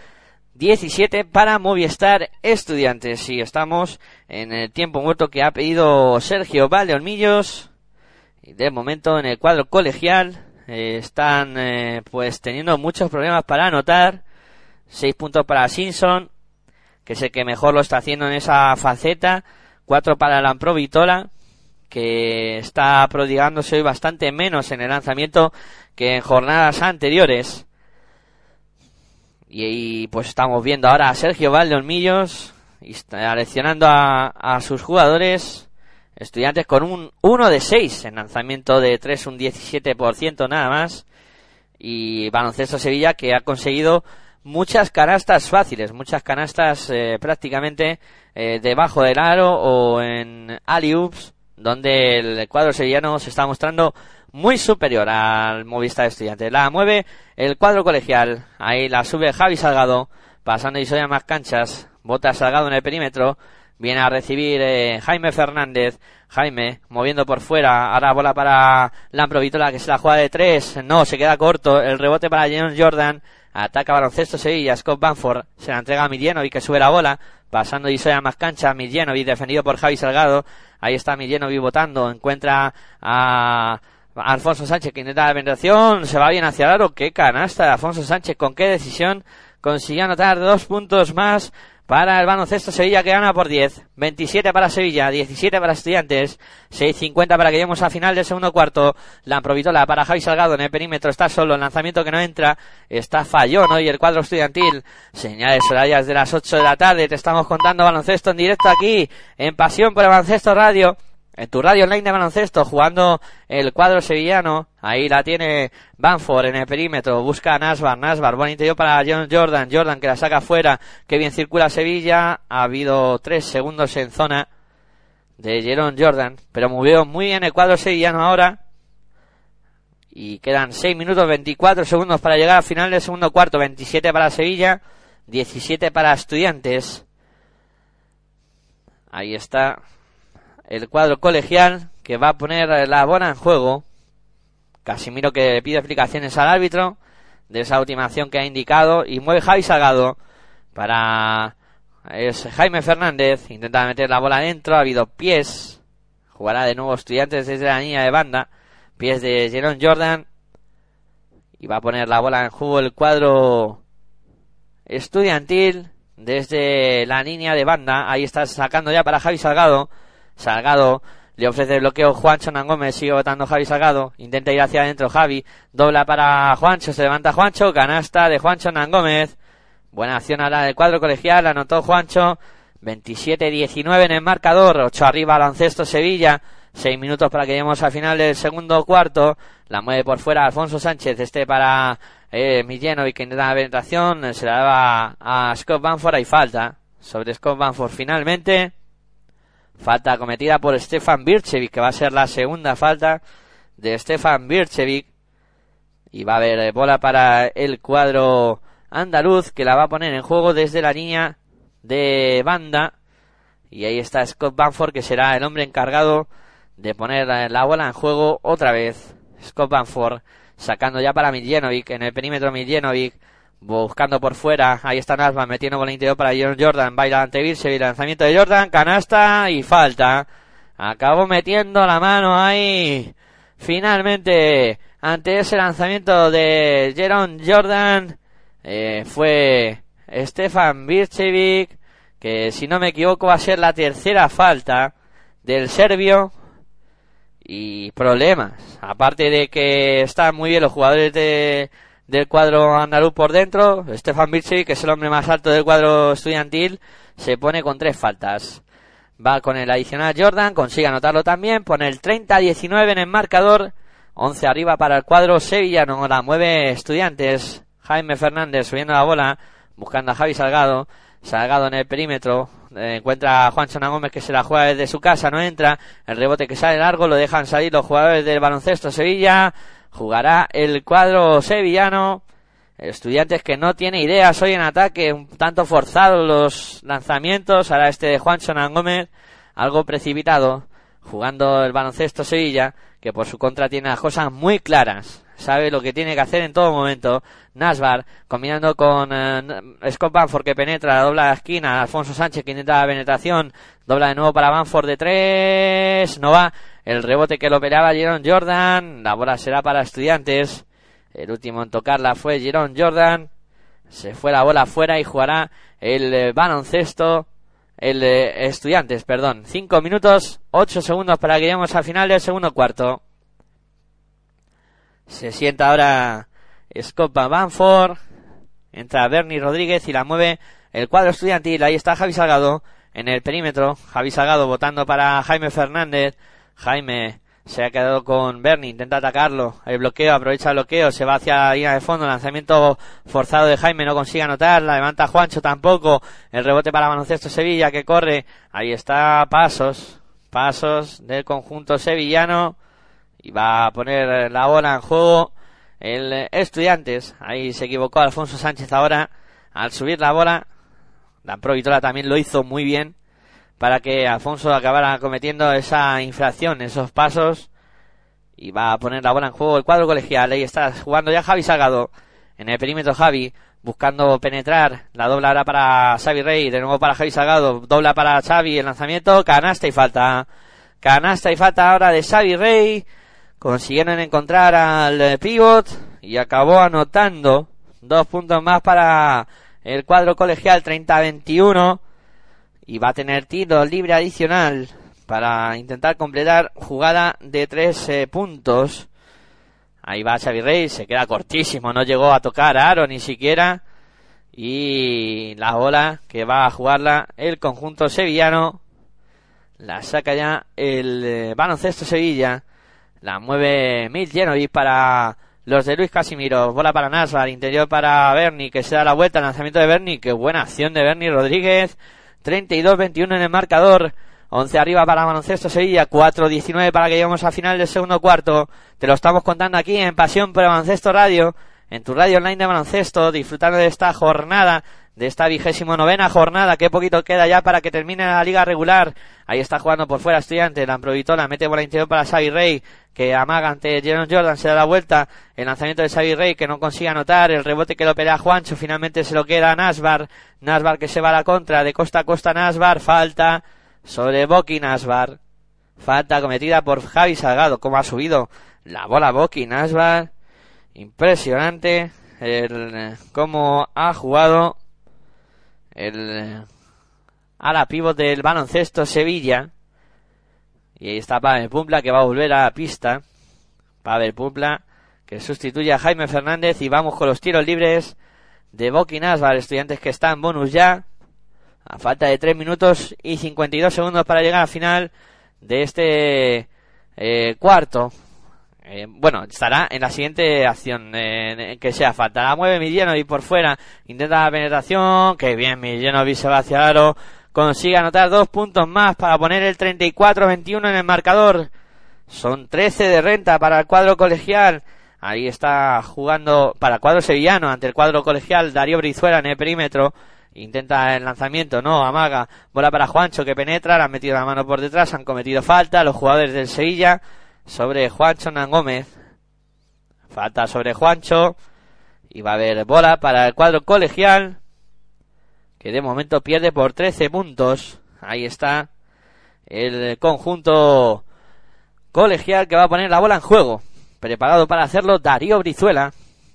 [SPEAKER 1] 17 para Movistar Estudiantes. Y estamos en el tiempo muerto que ha pedido Sergio Valdeolmillos. Y de momento en el cuadro colegial eh, están eh, pues teniendo muchos problemas para anotar. 6 puntos para Simpson, que es el que mejor lo está haciendo en esa faceta. 4 para Lampro Vitola, que está prodigándose hoy bastante menos en el lanzamiento que en jornadas anteriores. Y, pues estamos viendo ahora a Sergio Valdeolmillos leccionando a, a sus jugadores estudiantes con un 1 de 6 en lanzamiento de 3, un 17% nada más. Y Baloncesto Sevilla que ha conseguido muchas canastas fáciles, muchas canastas eh, prácticamente eh, debajo del aro o en alley donde el cuadro sevillano se está mostrando muy superior al Movistar Estudiantes. La mueve el cuadro colegial. Ahí la sube Javi Salgado, pasando y soy más canchas. Bota Salgado en el perímetro. Viene a recibir eh, Jaime Fernández. Jaime moviendo por fuera. Ahora bola para Lampro Vitola que se la juega de tres. No, se queda corto. El rebote para John Jordan. Ataca baloncesto Sevilla. Scott Banford se la entrega a y que sube la bola. Pasando y a más cancha. Miljenovic defendido por Javi Salgado. Ahí está Miljenovic votando. Encuentra a Alfonso Sánchez que intenta la penetración. Se va bien hacia el aro. Qué canasta Alfonso Sánchez. Con qué decisión consiguió anotar dos puntos más para el baloncesto Sevilla que gana por 10. 27 para Sevilla, 17 para Estudiantes, 6.50 para que lleguemos a final del segundo cuarto. La Provitola para Javi Salgado en el perímetro, está solo, el lanzamiento que no entra, está fallón hoy el cuadro estudiantil. Señales horarias de las 8 de la tarde, te estamos contando baloncesto en directo aquí, en Pasión por el Baloncesto Radio en tu radio online de baloncesto jugando el cuadro sevillano. Ahí la tiene Banford en el perímetro. Busca a Nasbar. Nasbar, buen interior para John Jordan. Jordan que la saca fuera. Que bien circula Sevilla. Ha habido tres segundos en zona de Jerón Jordan. Pero movió muy bien el cuadro sevillano ahora. Y quedan 6 minutos 24 segundos para llegar al final del segundo cuarto. 27 para Sevilla. 17 para Estudiantes. Ahí está el cuadro colegial que va a poner la bola en juego. Casimiro que pide explicaciones al árbitro de esa última acción que ha indicado y mueve Javi Salgado para es Jaime Fernández intenta meter la bola adentro ha habido pies jugará de nuevo estudiantes desde la línea de banda pies de Jerón Jordan y va a poner la bola en juego el cuadro estudiantil desde la línea de banda ahí está sacando ya para Javi Salgado Salgado le ofrece el bloqueo Juancho Nangómez, sigue votando Javi Salgado, intenta ir hacia adentro Javi, dobla para Juancho, se levanta Juancho, canasta de Juancho Nangómez, buena acción ahora del cuadro colegial, anotó Juancho, 27-19 en el marcador, 8 arriba baloncesto Sevilla, 6 minutos para que lleguemos al final del segundo cuarto, la mueve por fuera Alfonso Sánchez, este para eh, y que intenta la penetración, se la daba a Scott Banford, y falta sobre Scott Banford finalmente, Falta cometida por Stefan Birchevic, que va a ser la segunda falta de Stefan Birchevic. Y va a haber eh, bola para el cuadro andaluz, que la va a poner en juego desde la línea de banda. Y ahí está Scott Banford, que será el hombre encargado de poner la bola en juego otra vez. Scott Banford sacando ya para Miljenovic, en el perímetro Miljenovic buscando por fuera, ahí está Nasman metiendo con el interior para John Jordan, baila ante Virse, lanzamiento de Jordan, canasta y falta. Acabó metiendo la mano ahí. Finalmente, ante ese lanzamiento de Jeron Jordan, eh, fue Stefan Bircevic, que si no me equivoco va a ser la tercera falta del serbio. Y problemas. Aparte de que están muy bien los jugadores de del cuadro andaluz por dentro. Stefan Birchi, que es el hombre más alto del cuadro estudiantil, se pone con tres faltas. Va con el adicional Jordan, consigue anotarlo también, pone el 30-19 en el marcador, 11 arriba para el cuadro sevillano, la mueve estudiantes, Jaime Fernández subiendo la bola, buscando a Javi Salgado, Salgado en el perímetro, eh, encuentra a Juan Gómez que se la juega desde su casa, no entra, el rebote que sale largo, lo dejan salir los jugadores del baloncesto Sevilla, jugará el cuadro sevillano. Estudiantes que no tiene ideas hoy en ataque, un tanto forzado los lanzamientos. Ahora este de Juancho Gómez, algo precipitado, jugando el baloncesto Sevilla, que por su contra tiene las cosas muy claras. Sabe lo que tiene que hacer en todo momento. Nasbar, combinando con eh, Scott Banford que penetra, dobla la esquina. Alfonso Sánchez que intenta la penetración, dobla de nuevo para Banford de tres. No va. El rebote que lo operaba Jerón Jordan. La bola será para estudiantes. El último en tocarla fue Jerón Jordan. Se fue la bola afuera y jugará el eh, baloncesto. El de estudiantes, perdón. Cinco minutos, ocho segundos para que lleguemos al final del segundo cuarto. Se sienta ahora Scopa Banford. Entra Bernie Rodríguez y la mueve el cuadro estudiantil. Ahí está Javi Salgado en el perímetro. Javi Salgado votando para Jaime Fernández. Jaime se ha quedado con Bernie, intenta atacarlo. El bloqueo, aprovecha el bloqueo, se va hacia la línea de fondo. Lanzamiento forzado de Jaime, no consigue anotar. La levanta Juancho tampoco. El rebote para Baloncesto Sevilla que corre. Ahí está Pasos. Pasos del conjunto sevillano. Y va a poner la bola en juego el Estudiantes. Ahí se equivocó Alfonso Sánchez ahora al subir la bola. La Provitola también lo hizo muy bien para que Alfonso acabara cometiendo esa infracción, esos pasos. Y va a poner la bola en juego el cuadro colegial. Ahí está jugando ya Javi Salgado. En el perímetro Javi buscando penetrar. La dobla ahora para Xavi Rey. De nuevo para Javi Salgado. Dobla para Xavi. El lanzamiento. Canasta y falta. Canasta y falta ahora de Xavi Rey. Consiguieron encontrar al pivot. Y acabó anotando. Dos puntos más para el cuadro colegial 30-21 y va a tener tiro libre adicional para intentar completar jugada de tres eh, puntos. Ahí va Xavi Rey, se queda cortísimo, no llegó a tocar a Aro ni siquiera. Y la bola que va a jugarla el conjunto sevillano. La saca ya el eh, baloncesto Sevilla. La mueve Mil Genovic para los de Luis Casimiro. Bola para Nasbar, interior para Berni, que se da la vuelta al lanzamiento de Berni. Qué buena acción de Berni Rodríguez. 32-21 en el marcador. 11 arriba para Baloncesto Sevilla, 4-19 para que lleguemos al final del segundo cuarto. Te lo estamos contando aquí en Pasión por Baloncesto Radio, en tu radio online de baloncesto, disfrutando de esta jornada de esta vigésimo novena jornada. Qué poquito queda ya para que termine la liga regular. Ahí está jugando por fuera estudiante. La Amprovitola mete bola interior para Xavi Rey, que amaga ante Jerome Jordan. Se da la vuelta. El lanzamiento de Xavi Rey, que no consigue anotar. El rebote que lo pelea Juancho. Finalmente se lo queda a Nasbar. Nasbar que se va a la contra. De costa a costa Nasbar. Falta sobre Boki Nasbar. Falta cometida por Javi Salgado. Como ha subido la bola Boki Nasbar. Impresionante el eh, cómo ha jugado el ala pívot del baloncesto Sevilla. Y ahí está Pavel Pumpla que va a volver a la pista. Pavel Pumpla que sustituye a Jaime Fernández y vamos con los tiros libres de Boquinas, para estudiantes que están bonus ya. A falta de 3 minutos y 52 segundos para llegar al final de este eh, cuarto. Eh, bueno, estará en la siguiente acción eh, que sea falta. La mueve y por fuera. Intenta la penetración. Que bien, Millenovic se va hacia aro. Consigue anotar dos puntos más para poner el 34-21 en el marcador. Son 13 de renta para el cuadro colegial. Ahí está jugando para el cuadro sevillano ante el cuadro colegial Darío Brizuela en el perímetro. Intenta el lanzamiento, no, amaga. Bola para Juancho que penetra, le han metido la mano por detrás, han cometido falta los jugadores del Sevilla sobre Juancho Gómez. Falta sobre Juancho. Y va a haber bola para el cuadro colegial. Que de momento pierde por 13 puntos. Ahí está el conjunto colegial que va a poner la bola en juego. Preparado para hacerlo Darío Brizuela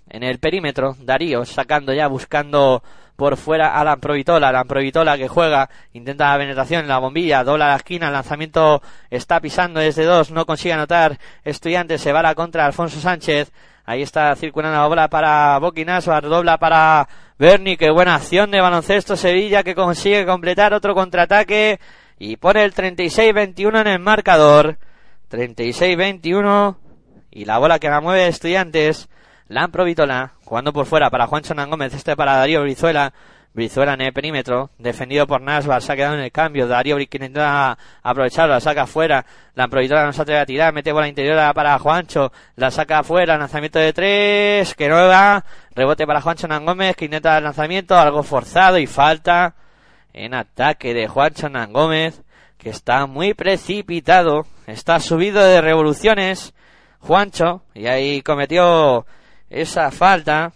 [SPEAKER 1] en el perímetro. Darío sacando ya, buscando por fuera Alan Provitola, Alan Provitola que juega, intenta la penetración en la bombilla, dobla la esquina, el lanzamiento está pisando desde dos, no consigue anotar, estudiante se va la contra Alfonso Sánchez, ahí está circulando la bola para Boquinasbar, dobla para Berni, qué buena acción de baloncesto Sevilla que consigue completar otro contraataque y pone el 36-21 en el marcador, 36-21 y la bola que la mueve Estudiantes Lampro Vitola, jugando por fuera para Juan Chonan Gómez, este para Darío Brizuela. Brizuela en el perímetro, defendido por Nasbar, se ha quedado en el cambio. Darío que intenta aprovecharlo, la saca afuera. La Vitola no se atreve a tirar, mete bola interior para Juancho, la saca afuera, lanzamiento de tres, que no va. Rebote para Juancho Nan Gómez, que intenta el lanzamiento, algo forzado y falta en ataque de Juancho Nan Gómez, que está muy precipitado, está subido de revoluciones. Juancho, y ahí cometió esa falta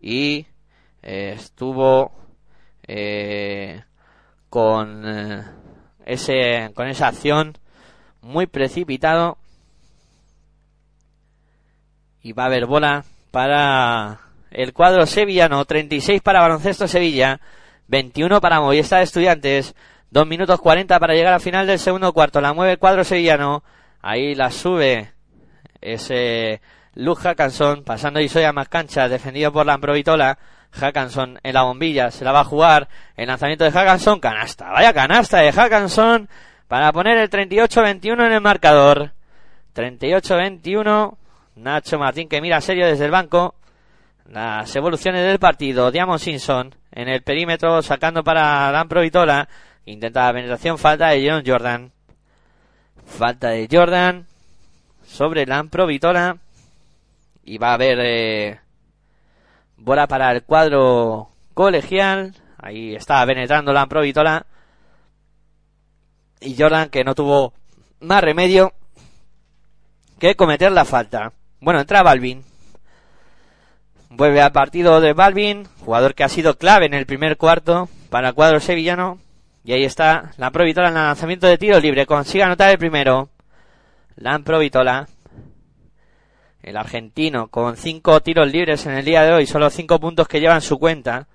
[SPEAKER 1] y eh, estuvo eh, con eh, ese con esa acción muy precipitado. Y va a haber bola para el cuadro sevillano. 36 para baloncesto Sevilla 21 para Movistar Estudiantes 2 minutos 40 para llegar al final del segundo cuarto. La mueve el cuadro sevillano. Ahí la sube ese Luke Hackanson pasando y a más cancha, defendido por la Ambrovitola. Hackanson en la bombilla, se la va a jugar. El lanzamiento de Hackanson, canasta. Vaya canasta de Hackanson para poner el 38-21 en el marcador. 38-21. Nacho Martín que mira serio desde el banco. Las evoluciones del partido. Diamond Simpson en el perímetro sacando para la Ambrovitola. Intenta la penetración, falta de John Jordan. Falta de Jordan sobre la Vitola. Y va a haber eh, bola para el cuadro colegial. Ahí está penetrando la Vitola. Y Jordan que no tuvo más remedio que cometer la falta. Bueno, entra Balvin. Vuelve al partido de Balvin, jugador que ha sido clave en el primer cuarto para el cuadro sevillano. Y ahí está la Vitola en el lanzamiento de tiro libre. Consigue anotar el primero. Lampro Vitola. El argentino con cinco tiros libres en el día de hoy. Solo cinco puntos que lleva en su cuenta.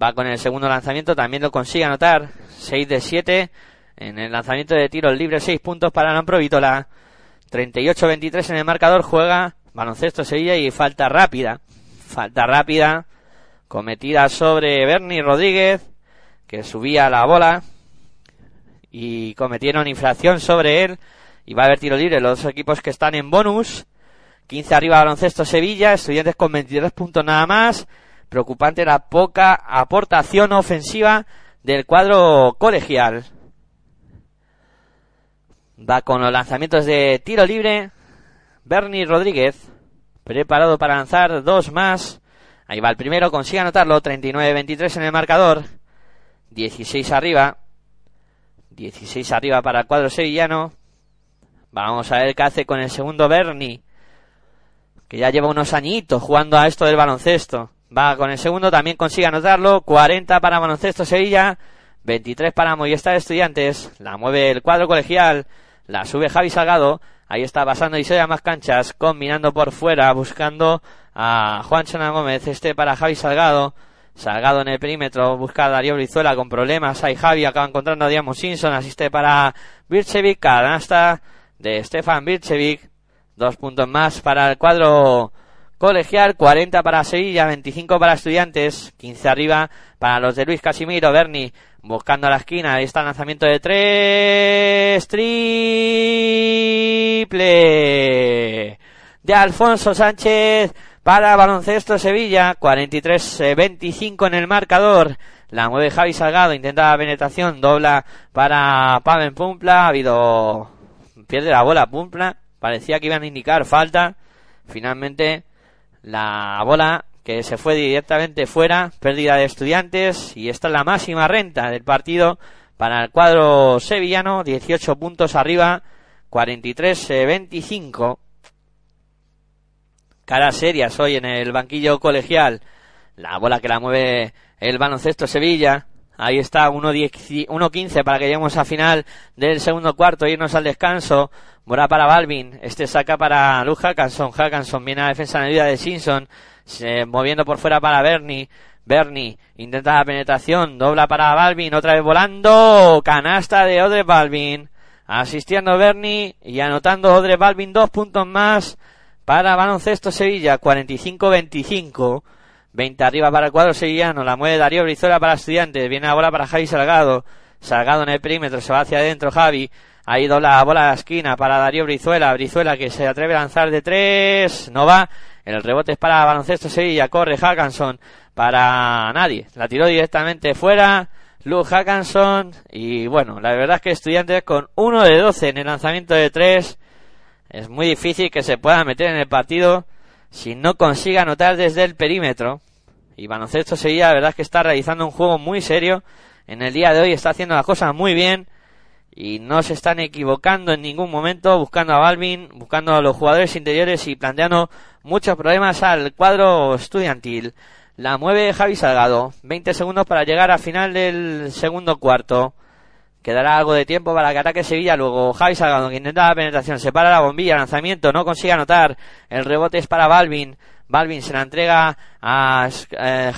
[SPEAKER 1] Va con el segundo lanzamiento. También lo consigue anotar. 6 de 7 en el lanzamiento de tiros libres. 6 puntos para Lampro Vitola. 38-23 en el marcador. Juega baloncesto Sevilla y falta rápida. Falta rápida. Cometida sobre Bernie Rodríguez. Que subía la bola. Y cometieron infracción sobre él. Y va a haber tiro libre. Los dos equipos que están en bonus. 15 arriba baloncesto Sevilla. Estudiantes con 23 puntos nada más. Preocupante la poca aportación ofensiva del cuadro colegial. Va con los lanzamientos de tiro libre. Bernie Rodríguez. Preparado para lanzar dos más. Ahí va el primero. Consigue anotarlo. 39-23 en el marcador. 16 arriba. 16 arriba para el cuadro sevillano. Vamos a ver qué hace con el segundo Bernie. Que ya lleva unos añitos jugando a esto del baloncesto. Va con el segundo, también consigue anotarlo. 40 para baloncesto Sevilla. 23 para Movistar Estudiantes. La mueve el cuadro colegial. La sube Javi Salgado. Ahí está pasando y se da más canchas. Combinando por fuera. Buscando a Juan Chana Gómez. Este para Javi Salgado. Salgado en el perímetro, busca a Darío Brizuela con problemas. Ahí Javi acaba encontrando a Diamo Simpson. Asiste para Birchevic, canasta de Stefan Birchevic. Dos puntos más para el cuadro colegial, 40 para Sevilla, 25 para Estudiantes, 15 arriba para los de Luis Casimiro, Berni buscando a la esquina, ahí está el lanzamiento de tres, triple de Alfonso Sánchez para Baloncesto Sevilla, 43-25 en el marcador. La mueve Javi Salgado, intenta la penetración, dobla para Paven Pumpla, ha habido pierde la bola Pumpla, parecía que iban a indicar falta, finalmente la bola que se fue directamente fuera, pérdida de estudiantes y esta es la máxima renta del partido para el cuadro sevillano, 18 puntos arriba, 43-25 caras serias hoy en el banquillo colegial. La bola que la mueve el baloncesto Sevilla. Ahí está, 1-15 para que lleguemos a final del segundo cuarto, irnos al descanso. Bola para Balvin. Este saca para Luz Hackanson. Hackanson viene a defensa en vida de Simpson. Se, moviendo por fuera para Bernie. Bernie intenta la penetración. Dobla para Balvin. Otra vez volando. Canasta de Odre Balvin. Asistiendo Bernie y anotando Odre Balvin dos puntos más para baloncesto Sevilla, 45-25. 20 arriba para el cuadro sevillano. La mueve Darío Brizuela para estudiantes. Viene la bola para Javi Salgado. Salgado en el perímetro. Se va hacia adentro Javi. Ha ido la bola a la esquina para Darío Brizuela. Brizuela que se atreve a lanzar de tres. No va. El rebote es para baloncesto Sevilla. Corre Hackanson para nadie. La tiró directamente fuera. Luke Hackanson. Y bueno, la verdad es que estudiantes con uno de 12 en el lanzamiento de tres es muy difícil que se pueda meter en el partido si no consigue anotar desde el perímetro. Y Baloncesto Sevilla, la verdad es que está realizando un juego muy serio. En el día de hoy está haciendo las cosas muy bien. Y no se están equivocando en ningún momento, buscando a Balvin, buscando a los jugadores interiores y planteando muchos problemas al cuadro estudiantil. La mueve Javi Salgado. 20 segundos para llegar al final del segundo cuarto. Quedará algo de tiempo para que ataque Sevilla. Luego Javi Salgado que intenta la penetración. Se para la bombilla. Lanzamiento. No consigue anotar. El rebote es para Balvin. Balvin se la entrega a eh,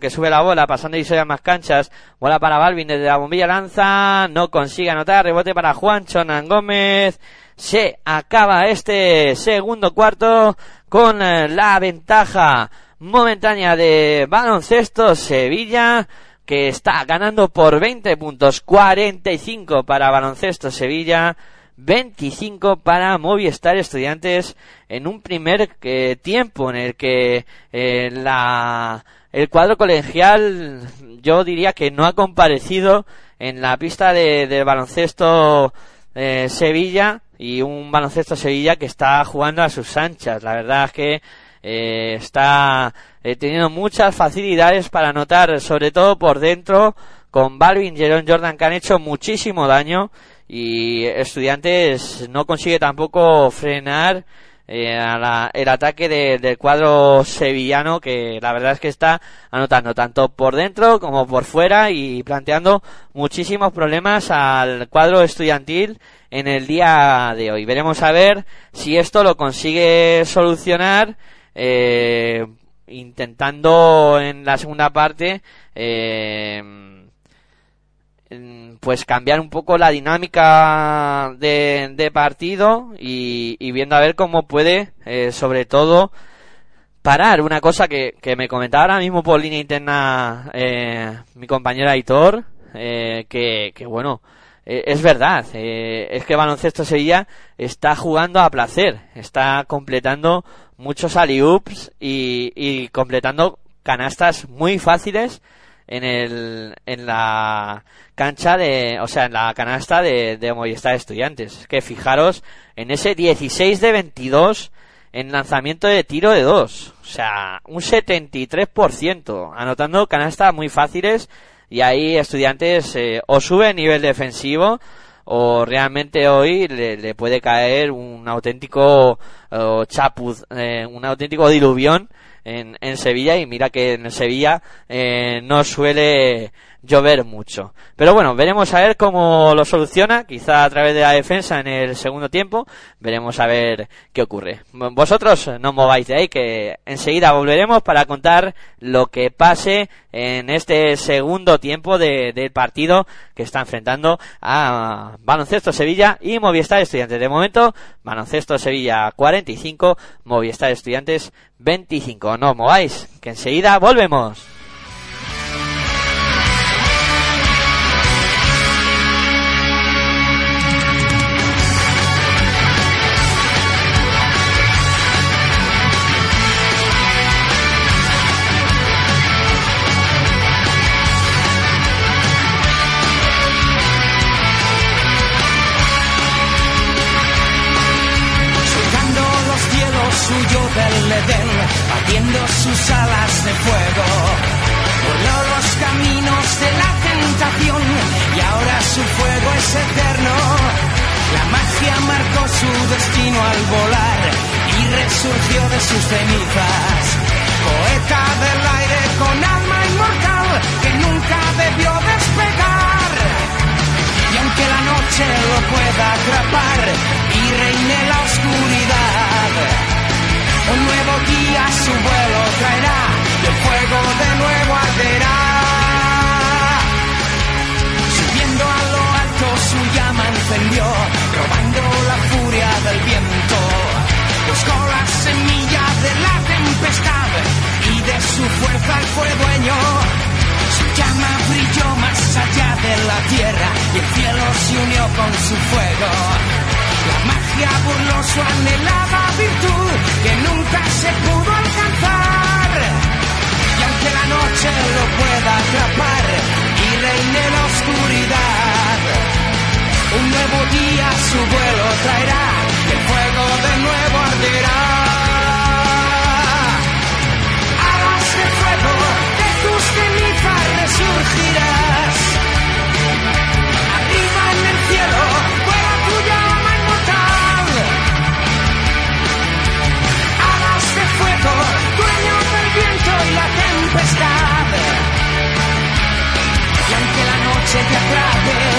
[SPEAKER 1] que sube la bola pasando y se más canchas. Bola para Balvin desde la bombilla lanza. No consigue anotar. Rebote para Juan Chonan Gómez. Se acaba este segundo cuarto con eh, la ventaja momentánea de baloncesto Sevilla que está ganando por 20 puntos, 45 para Baloncesto Sevilla, 25 para Movistar Estudiantes en un primer eh, tiempo en el que eh, la, el cuadro colegial yo diría que no ha comparecido en la pista de, baloncesto eh, Sevilla y un baloncesto Sevilla que está jugando a sus anchas. La verdad es que eh, está eh, teniendo muchas facilidades para anotar, sobre todo por dentro, con Balvin Jerón Jordan que han hecho muchísimo daño y Estudiantes no consigue tampoco frenar eh, el ataque del cuadro sevillano que la verdad es que está anotando tanto por dentro como por fuera y planteando muchísimos problemas al cuadro estudiantil en el día de hoy. Veremos a ver si esto lo consigue solucionar eh, intentando en la segunda parte eh, pues cambiar un poco la dinámica de, partido y, viendo a ver cómo puede, eh, sobre todo, parar. Una cosa que, me comentaba ahora mismo por línea interna eh, mi compañera Aitor, que, bueno, es verdad, es que Baloncesto Sevilla está jugando a placer, está completando muchos alley-oops y, y completando canastas muy fáciles en el en la cancha de o sea en la canasta de, de Movistar Estudiantes. Que fijaros en ese 16 de 22 en lanzamiento de tiro de 2 o sea un 73% anotando canastas muy fáciles y ahí Estudiantes eh, o sube nivel defensivo o realmente hoy le, puede caer un auténtico chapuz eh, un auténtico diluvión en, en Sevilla. Y mira que en Sevilla eh, no suele llover mucho. Pero bueno, veremos a ver cómo lo soluciona, quizá a través de la defensa en el segundo tiempo, veremos a ver qué ocurre. Vosotros no mováis de ahí, que enseguida volveremos para contar lo que pase en este segundo tiempo de, del partido que está enfrentando a Baloncesto Sevilla y Movistar Estudiantes. De momento, Baloncesto Sevilla 45, Movistar Estudiantes 25. No mováis, que enseguida volvemos.
[SPEAKER 2] Sus alas de fuego. Voló los caminos de la tentación y ahora su fuego es eterno. La magia marcó su destino al volar y resurgió de sus cenizas. Poeta del aire con alma inmortal que nunca debió despegar. Y aunque la noche lo pueda atrapar y reine la oscuridad, un nuevo día su vuelo traerá y el fuego de nuevo arderá. Subiendo a lo alto su llama encendió, robando la furia del viento. Buscó la semilla de la tempestad y de su fuerza fue dueño. Su llama brilló más allá de la tierra y el cielo se unió con su fuego. La magia burló su anhelada virtud que nunca se pudo alcanzar. Y aunque la noche lo pueda atrapar y reine la oscuridad, un nuevo día su vuelo traerá la noche te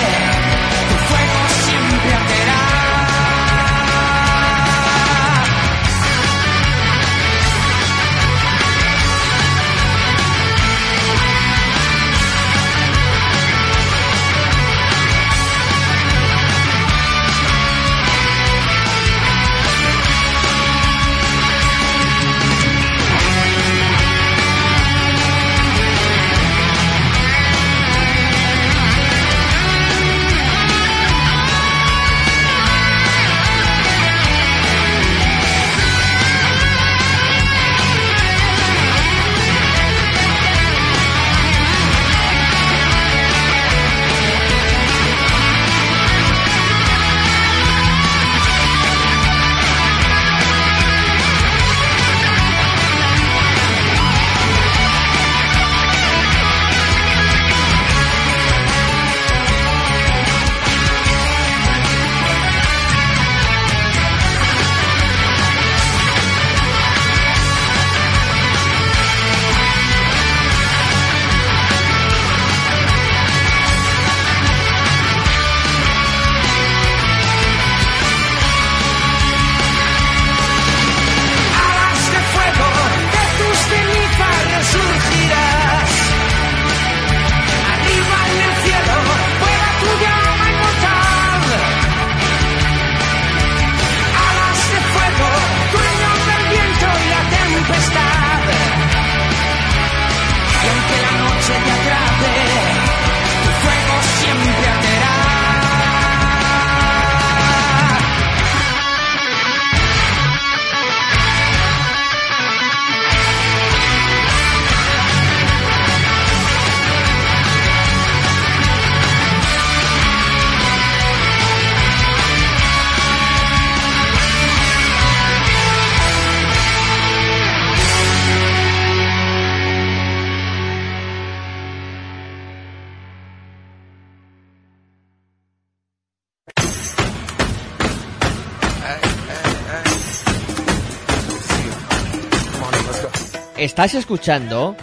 [SPEAKER 1] Estás escuchando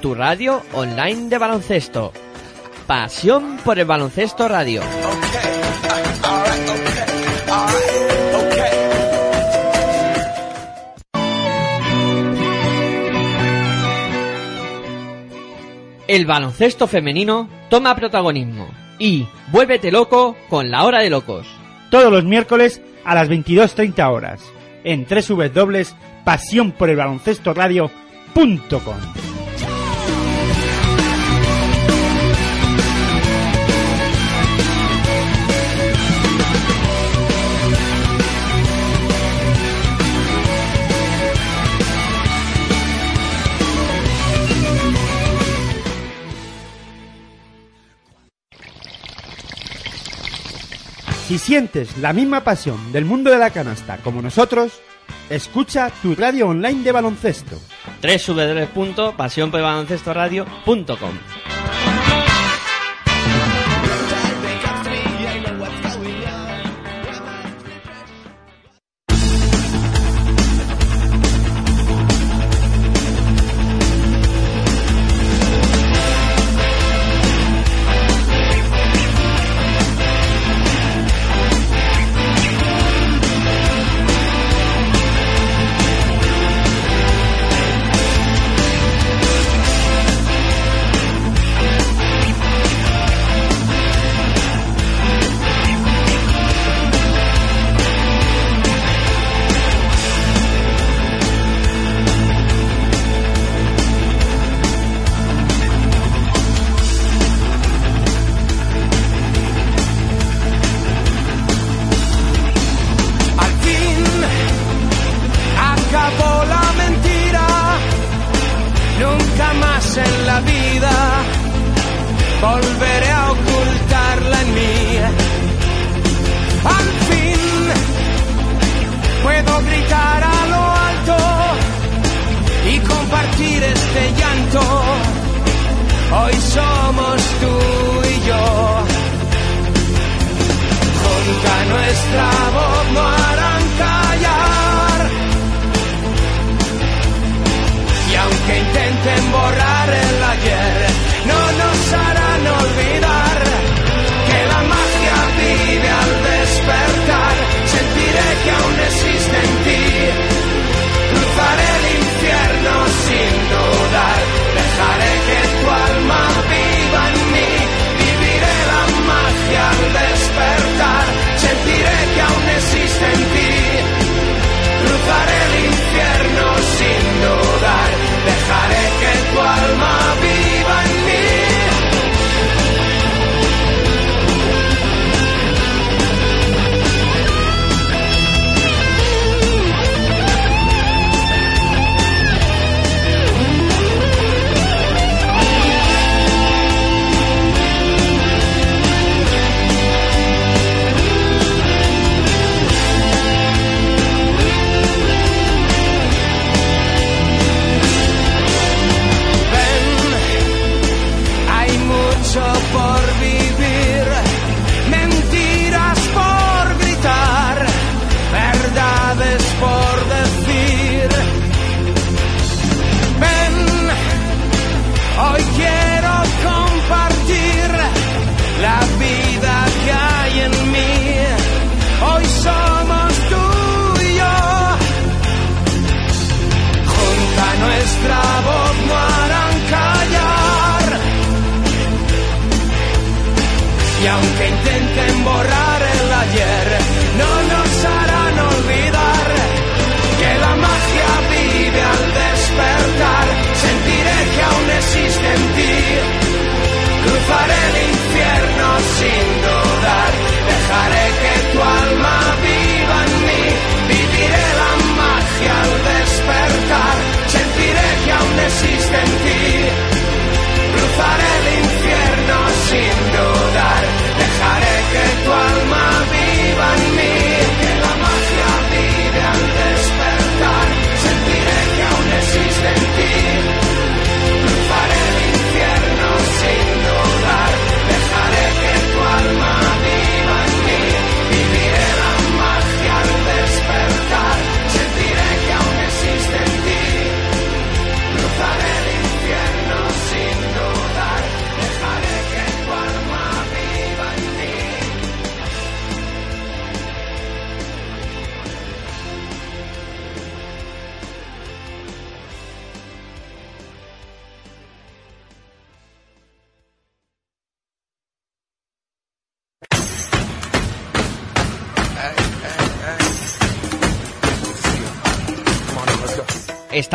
[SPEAKER 1] tu radio online de baloncesto. Pasión por el baloncesto radio. El baloncesto femenino toma protagonismo y vuélvete loco con la hora de locos.
[SPEAKER 4] Todos los miércoles a las 22.30 horas en tres dobles pasión por el baloncesto radio.com www.radiomaría.com. Si sientes la misma pasión del mundo de la canasta como nosotros, Escucha tu radio online de baloncesto.
[SPEAKER 2] 3 punto radio.com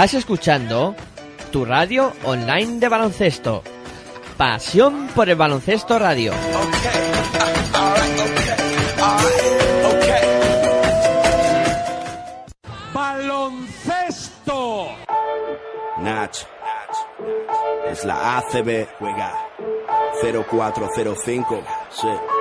[SPEAKER 1] Estás escuchando tu radio online de baloncesto. Pasión por el baloncesto radio.
[SPEAKER 2] Baloncesto.
[SPEAKER 3] Nach. Es la ACB. Juega. 0405. Sí.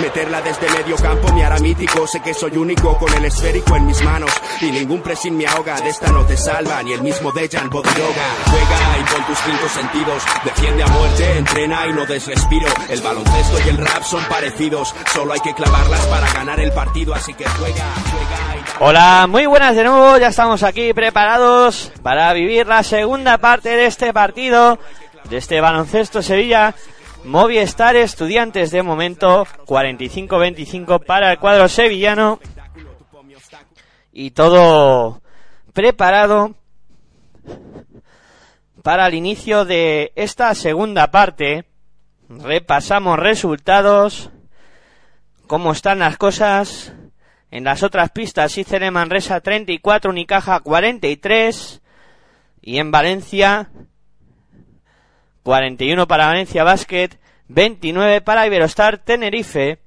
[SPEAKER 3] Meterla desde medio campo me hará mítico. Sé que soy único con el esférico en mis manos. Y ningún pressing me ahoga. De esta no te salva ni el mismo Dejan Bodiroga. Juega y con tus cinco sentidos. Defiende a muerte, entrena y no des respiro. El baloncesto y el rap son parecidos. Solo hay que clavarlas para ganar el partido. Así que juega, juega y...
[SPEAKER 1] Hola, muy buenas de nuevo, ya estamos aquí preparados para vivir la segunda parte de este partido, de este baloncesto Sevilla. Movistar Estudiantes de momento 45-25 para el cuadro sevillano y todo preparado para el inicio de esta segunda parte. Repasamos resultados, cómo están las cosas. En las otras pistas, Icere Manresa 34, Unicaja 43 y en Valencia 41 para Valencia Basket, 29 para Iberostar Tenerife.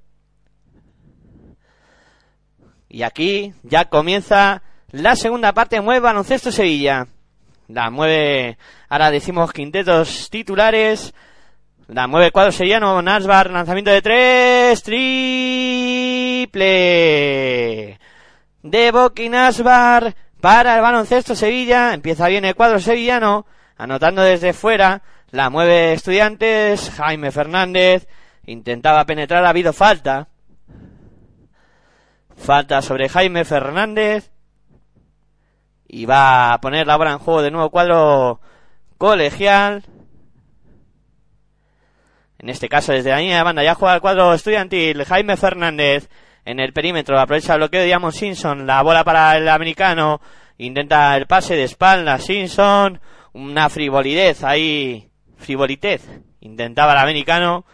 [SPEAKER 1] Y aquí ya comienza la segunda parte, mueve baloncesto Sevilla. La mueve, ahora decimos quintetos titulares. La mueve cuadro sevillano, Nasbar, lanzamiento de tres, triple. De Boki Nasbar para el baloncesto Sevilla. Empieza bien el cuadro sevillano, anotando desde fuera. La mueve Estudiantes, Jaime Fernández intentaba penetrar, ha habido falta. Falta sobre Jaime Fernández. Y va a poner la bola en juego de nuevo cuadro colegial. En este caso desde la línea de banda ya juega el cuadro estudiantil. Jaime Fernández en el perímetro. Aprovecha el bloqueo de Diamond Simpson. La bola para el americano. Intenta el pase de espalda. Simpson. Una frivolidez ahí frivolitez. Intentaba el americano,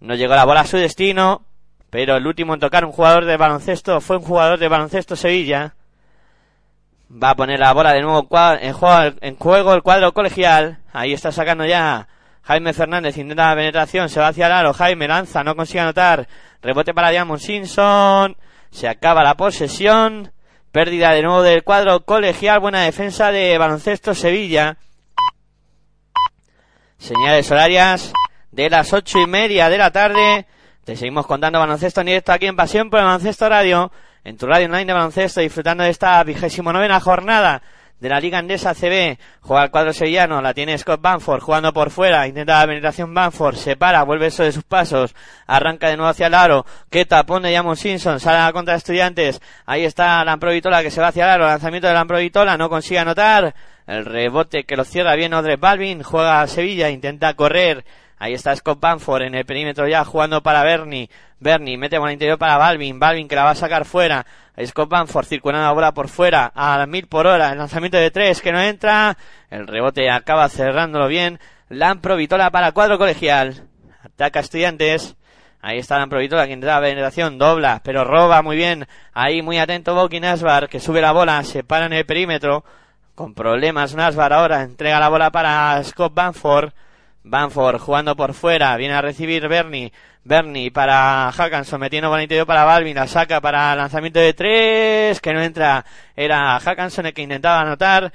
[SPEAKER 1] no llegó la bola a su destino, pero el último en tocar un jugador de baloncesto fue un jugador de baloncesto Sevilla. Va a poner la bola de nuevo en juego, en juego el cuadro colegial. Ahí está sacando ya Jaime Fernández, intenta la penetración, se va hacia el aro, Jaime lanza, no consigue anotar. Rebote para Diamond Simpson. Se acaba la posesión. Pérdida de nuevo del cuadro colegial. Buena defensa de baloncesto Sevilla. Señales horarias de las ocho y media de la tarde. Te seguimos contando baloncesto en directo aquí en Pasión por el Baloncesto Radio, en tu radio online de baloncesto, disfrutando de esta vigésimo novena jornada de la Liga Andesa CB. Juega el cuadro sevillano, la tiene Scott Banford jugando por fuera, intenta la penetración Banford, se para, vuelve eso de sus pasos, arranca de nuevo hacia el aro, que tapón de Jamon Simpson, sale a la contra de estudiantes, ahí está Lamprovitola que se va hacia el aro, lanzamiento de Lamprovitola, no consigue anotar, el rebote que lo cierra bien Odre Balvin, juega a Sevilla, intenta correr, Ahí está Scott Banford en el perímetro ya jugando para Bernie. Bernie mete con el interior para Balvin. Balvin que la va a sacar fuera. Scott Banford circulando la bola por fuera a mil por hora. El lanzamiento de tres que no entra. El rebote acaba cerrándolo bien. Lampro Vitola para cuadro colegial. Ataca Estudiantes. Ahí está Lampro Vitola da la penetración. Dobla, pero roba muy bien. Ahí muy atento Boki Nasbar que sube la bola. Se para en el perímetro. Con problemas Nasbar ahora. Entrega la bola para Scott Banford. Banford jugando por fuera, viene a recibir Bernie. Bernie para Hackanson, metiendo el interior para Balvin, la saca para lanzamiento de tres, que no entra. Era Hackanson el que intentaba anotar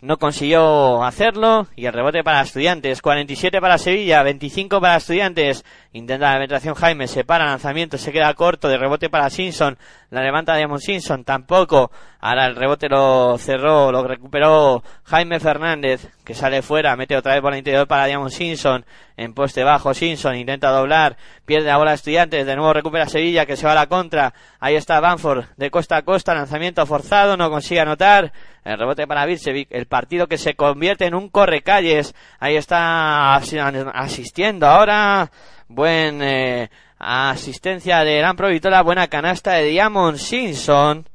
[SPEAKER 1] no consiguió hacerlo y el rebote para estudiantes 47 para Sevilla 25 para estudiantes intenta la penetración Jaime se para lanzamiento se queda corto de rebote para Simpson la levanta Diamond Simpson tampoco ahora el rebote lo cerró lo recuperó Jaime Fernández que sale fuera mete otra vez por el interior para Diamond Simpson en poste bajo Simpson intenta doblar pierde la bola estudiantes de nuevo recupera Sevilla que se va a la contra ahí está Banford de costa a costa lanzamiento forzado no consigue anotar el rebote para Vircevic, el partido que se convierte en un correcalles. Ahí está asistiendo ahora. Buen eh, asistencia de Gran Vitola, buena canasta de Diamond Simpson.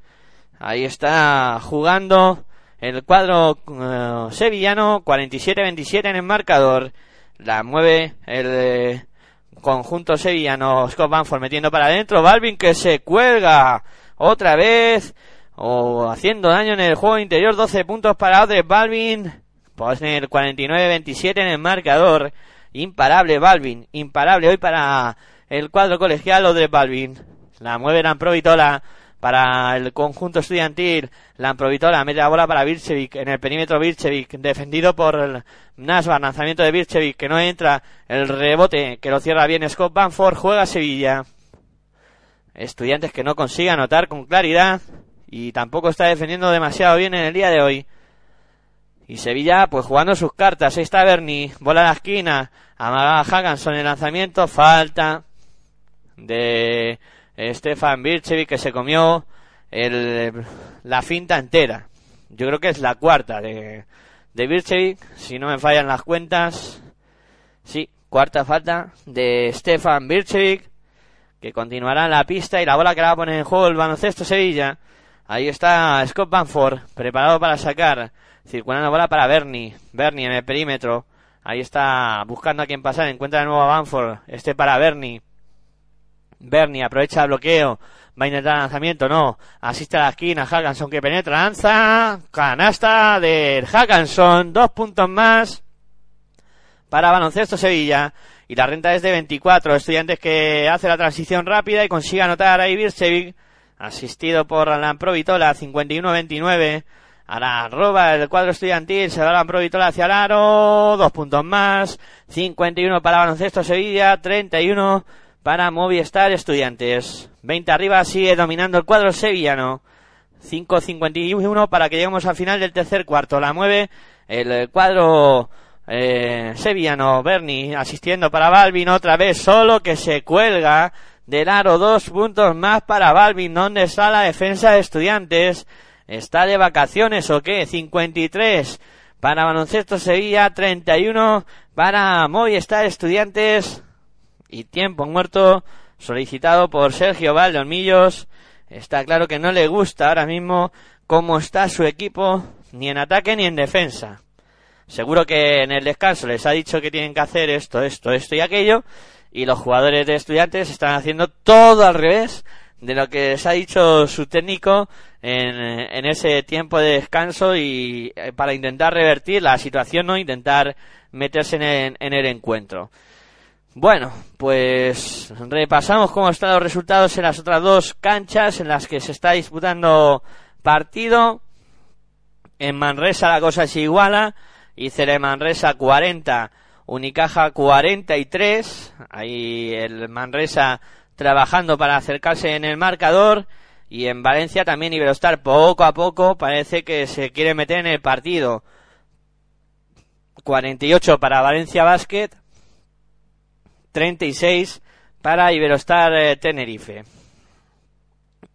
[SPEAKER 1] Ahí está jugando el cuadro eh, sevillano, 47-27 en el marcador. La mueve el eh, conjunto sevillano, Scott Banford metiendo para adentro. Balvin que se cuelga otra vez o haciendo daño en el juego interior. 12 puntos para Audrey Balvin. Pues en el 49-27 en el marcador. Imparable Balvin. Imparable hoy para el cuadro colegial Audrey Balvin. La mueve Lamprovitola para el conjunto estudiantil. Lamprovitola mete la bola para Birchevic en el perímetro Birchevic. Defendido por Nasbar. Lanzamiento de Birchevic que no entra. El rebote que lo cierra bien Scott Banford. Juega Sevilla. Estudiantes que no consigue anotar con claridad y tampoco está defendiendo demasiado bien en el día de hoy. Y Sevilla, pues jugando sus cartas. Ahí está Bernie, bola a la esquina, amaga Haganson el lanzamiento, falta de Stefan Birchevic que se comió el, la finta entera. Yo creo que es la cuarta de, de Birchevic, si no me fallan las cuentas. Sí, cuarta falta de Stefan Birchevic, que continuará en la pista y la bola que la va a poner en juego el baloncesto Sevilla. Ahí está Scott Banford, preparado para sacar. Circulando bola para Bernie. Bernie en el perímetro. Ahí está buscando a quien pasar. Encuentra de nuevo a Banford. Este para Bernie. Bernie aprovecha el bloqueo. Va a intentar lanzamiento. No. Asiste a la esquina. Hackanson que penetra. Lanza. Canasta de Hackanson. Dos puntos más. Para Baloncesto Sevilla. Y la renta es de 24. Estudiantes que hace la transición rápida y consigue anotar ahí Bircevic asistido por Alan Provitola, 51-29. Ahora roba el cuadro estudiantil, se va Alan Provitola hacia el aro, dos puntos más, 51 para Baloncesto Sevilla, 31 para Movistar Estudiantes. 20 arriba sigue dominando el cuadro sevillano. 5-51 para que lleguemos al final del tercer cuarto. La mueve el cuadro eh, sevillano. Bernie asistiendo para Balvin otra vez solo que se cuelga del aro. Dos puntos más para Balvin. ¿Dónde está la defensa de estudiantes? ¿Está de vacaciones o qué? 53 para Baloncesto Sevilla, 31 para Movistar Estudiantes. Y tiempo muerto solicitado por Sergio Valdolmillos. Está claro que no le gusta ahora mismo cómo está su equipo, ni en ataque ni en defensa. Seguro que en el descanso les ha dicho que tienen que hacer esto, esto, esto y aquello, y los jugadores de estudiantes están haciendo todo al revés de lo que les ha dicho su técnico en, en ese tiempo de descanso y eh, para intentar revertir la situación o intentar meterse en, el encuentro. Bueno, pues repasamos cómo están los resultados en las otras dos canchas en las que se está disputando partido. En Manresa la cosa se iguala. y Manresa 40, Unicaja 43. Ahí el Manresa trabajando para acercarse en el marcador. Y en Valencia también Iberostar poco a poco parece que se quiere meter en el partido. 48 para Valencia Basket. 36 para Iberostar eh, Tenerife.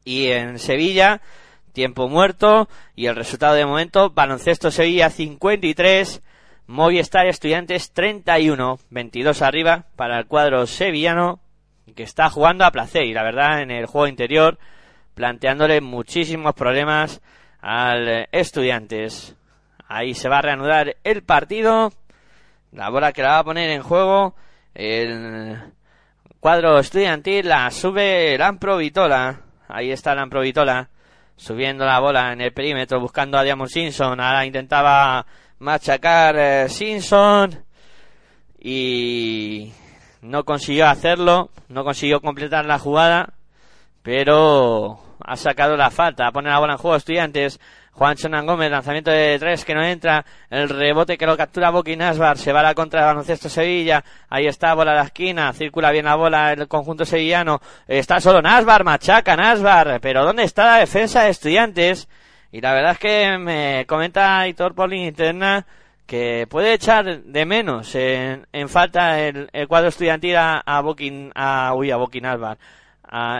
[SPEAKER 1] Y en Sevilla, tiempo muerto. Y el resultado de momento, baloncesto Sevilla 53. Movistar Estudiantes 31, 22 arriba para el cuadro sevillano que está jugando a placer y la verdad en el juego interior planteándole muchísimos problemas al Estudiantes. Ahí se va a reanudar el partido. La bola que la va a poner en juego el cuadro estudiantil la sube Lampro Vitola. Ahí está Lampro Vitola subiendo la bola en el perímetro buscando a Diamond Simpson. Ahora intentaba machacar eh, Simpson y no consiguió hacerlo, no consiguió completar la jugada, pero ha sacado la falta, pone la bola en juego estudiantes, Juan Chonan Gómez, lanzamiento de tres que no entra, el rebote que lo captura Boki Nasbar, se va a la contra de baloncesto Sevilla, ahí está, bola a la esquina, circula bien la bola el conjunto sevillano, está solo Nasbar, machaca Nasbar, pero ¿dónde está la defensa de estudiantes? Y la verdad es que me comenta Hitor por interna que puede echar de menos en, falta el, cuadro estudiantil a, a Bokin, a, uy, a Bokin Alvar,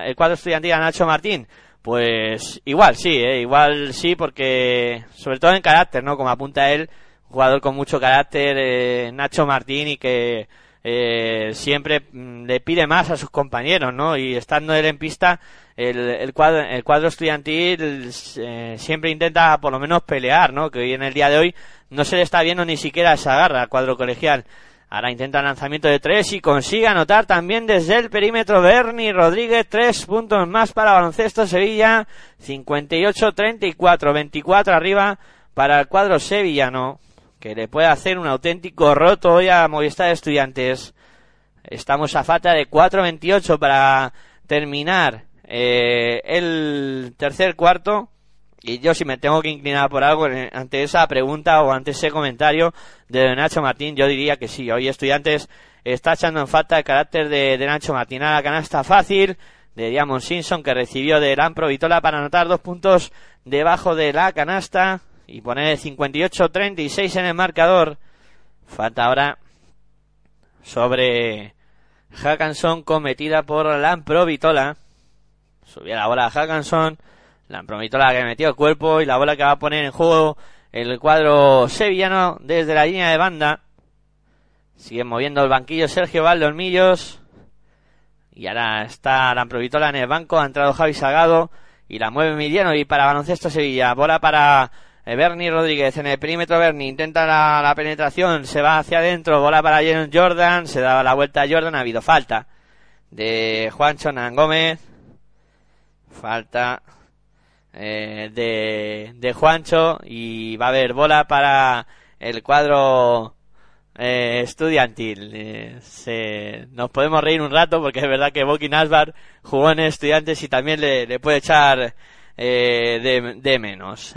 [SPEAKER 1] el cuadro estudiantil a Nacho Martín. Pues igual sí, ¿eh? igual sí, porque sobre todo en carácter, ¿no? Como apunta él, jugador con mucho carácter, eh, Nacho Martín, y que eh, siempre mm, le pide más a sus compañeros, ¿no? Y estando él en pista, el, el, cuadro, el cuadro estudiantil eh, siempre intenta por lo menos pelear, ¿no? Que hoy en el día de hoy no se le está viendo ni siquiera esa garra al cuadro colegial. Ahora intenta lanzamiento de tres y consigue anotar también desde el perímetro Bernie Rodríguez. Tres puntos más para Baloncesto Sevilla. 58-34, 24 arriba para el cuadro sevillano. Que le puede hacer un auténtico roto hoy a Movistar Estudiantes. Estamos a falta de 4-28 para terminar eh, el tercer cuarto. Y yo si me tengo que inclinar por algo ante esa pregunta o ante ese comentario de Nacho Martín, yo diría que sí. Hoy Estudiantes está echando en falta el carácter de, Nacho Martín. A la canasta fácil de Diamond Simpson que recibió de Lampro Vitola para anotar dos puntos debajo de la canasta y poner 58-36 en el marcador. Falta ahora sobre Hackanson cometida por Lampro Vitola. Subía la bola a Hackanson la la que metió el cuerpo y la bola que va a poner en juego el cuadro sevillano desde la línea de banda. Sigue moviendo el banquillo Sergio Valdolmillos. Y ahora está la Provitola en el banco. Ha entrado Javi Sagado. Y la mueve Emiliano. Y para baloncesto Sevilla. Bola para Bernie Rodríguez en el perímetro. Bernie intenta la, penetración. Se va hacia adentro. Bola para Jordan. Se da la vuelta a Jordan. Ha habido falta de Juancho Nan Gómez. Falta eh, de, Juancho y va a haber bola para el cuadro eh, estudiantil. Eh, se, nos podemos reír un rato porque es verdad que Boki Nasbar jugó en estudiantes y también le, puede echar de, de, menos.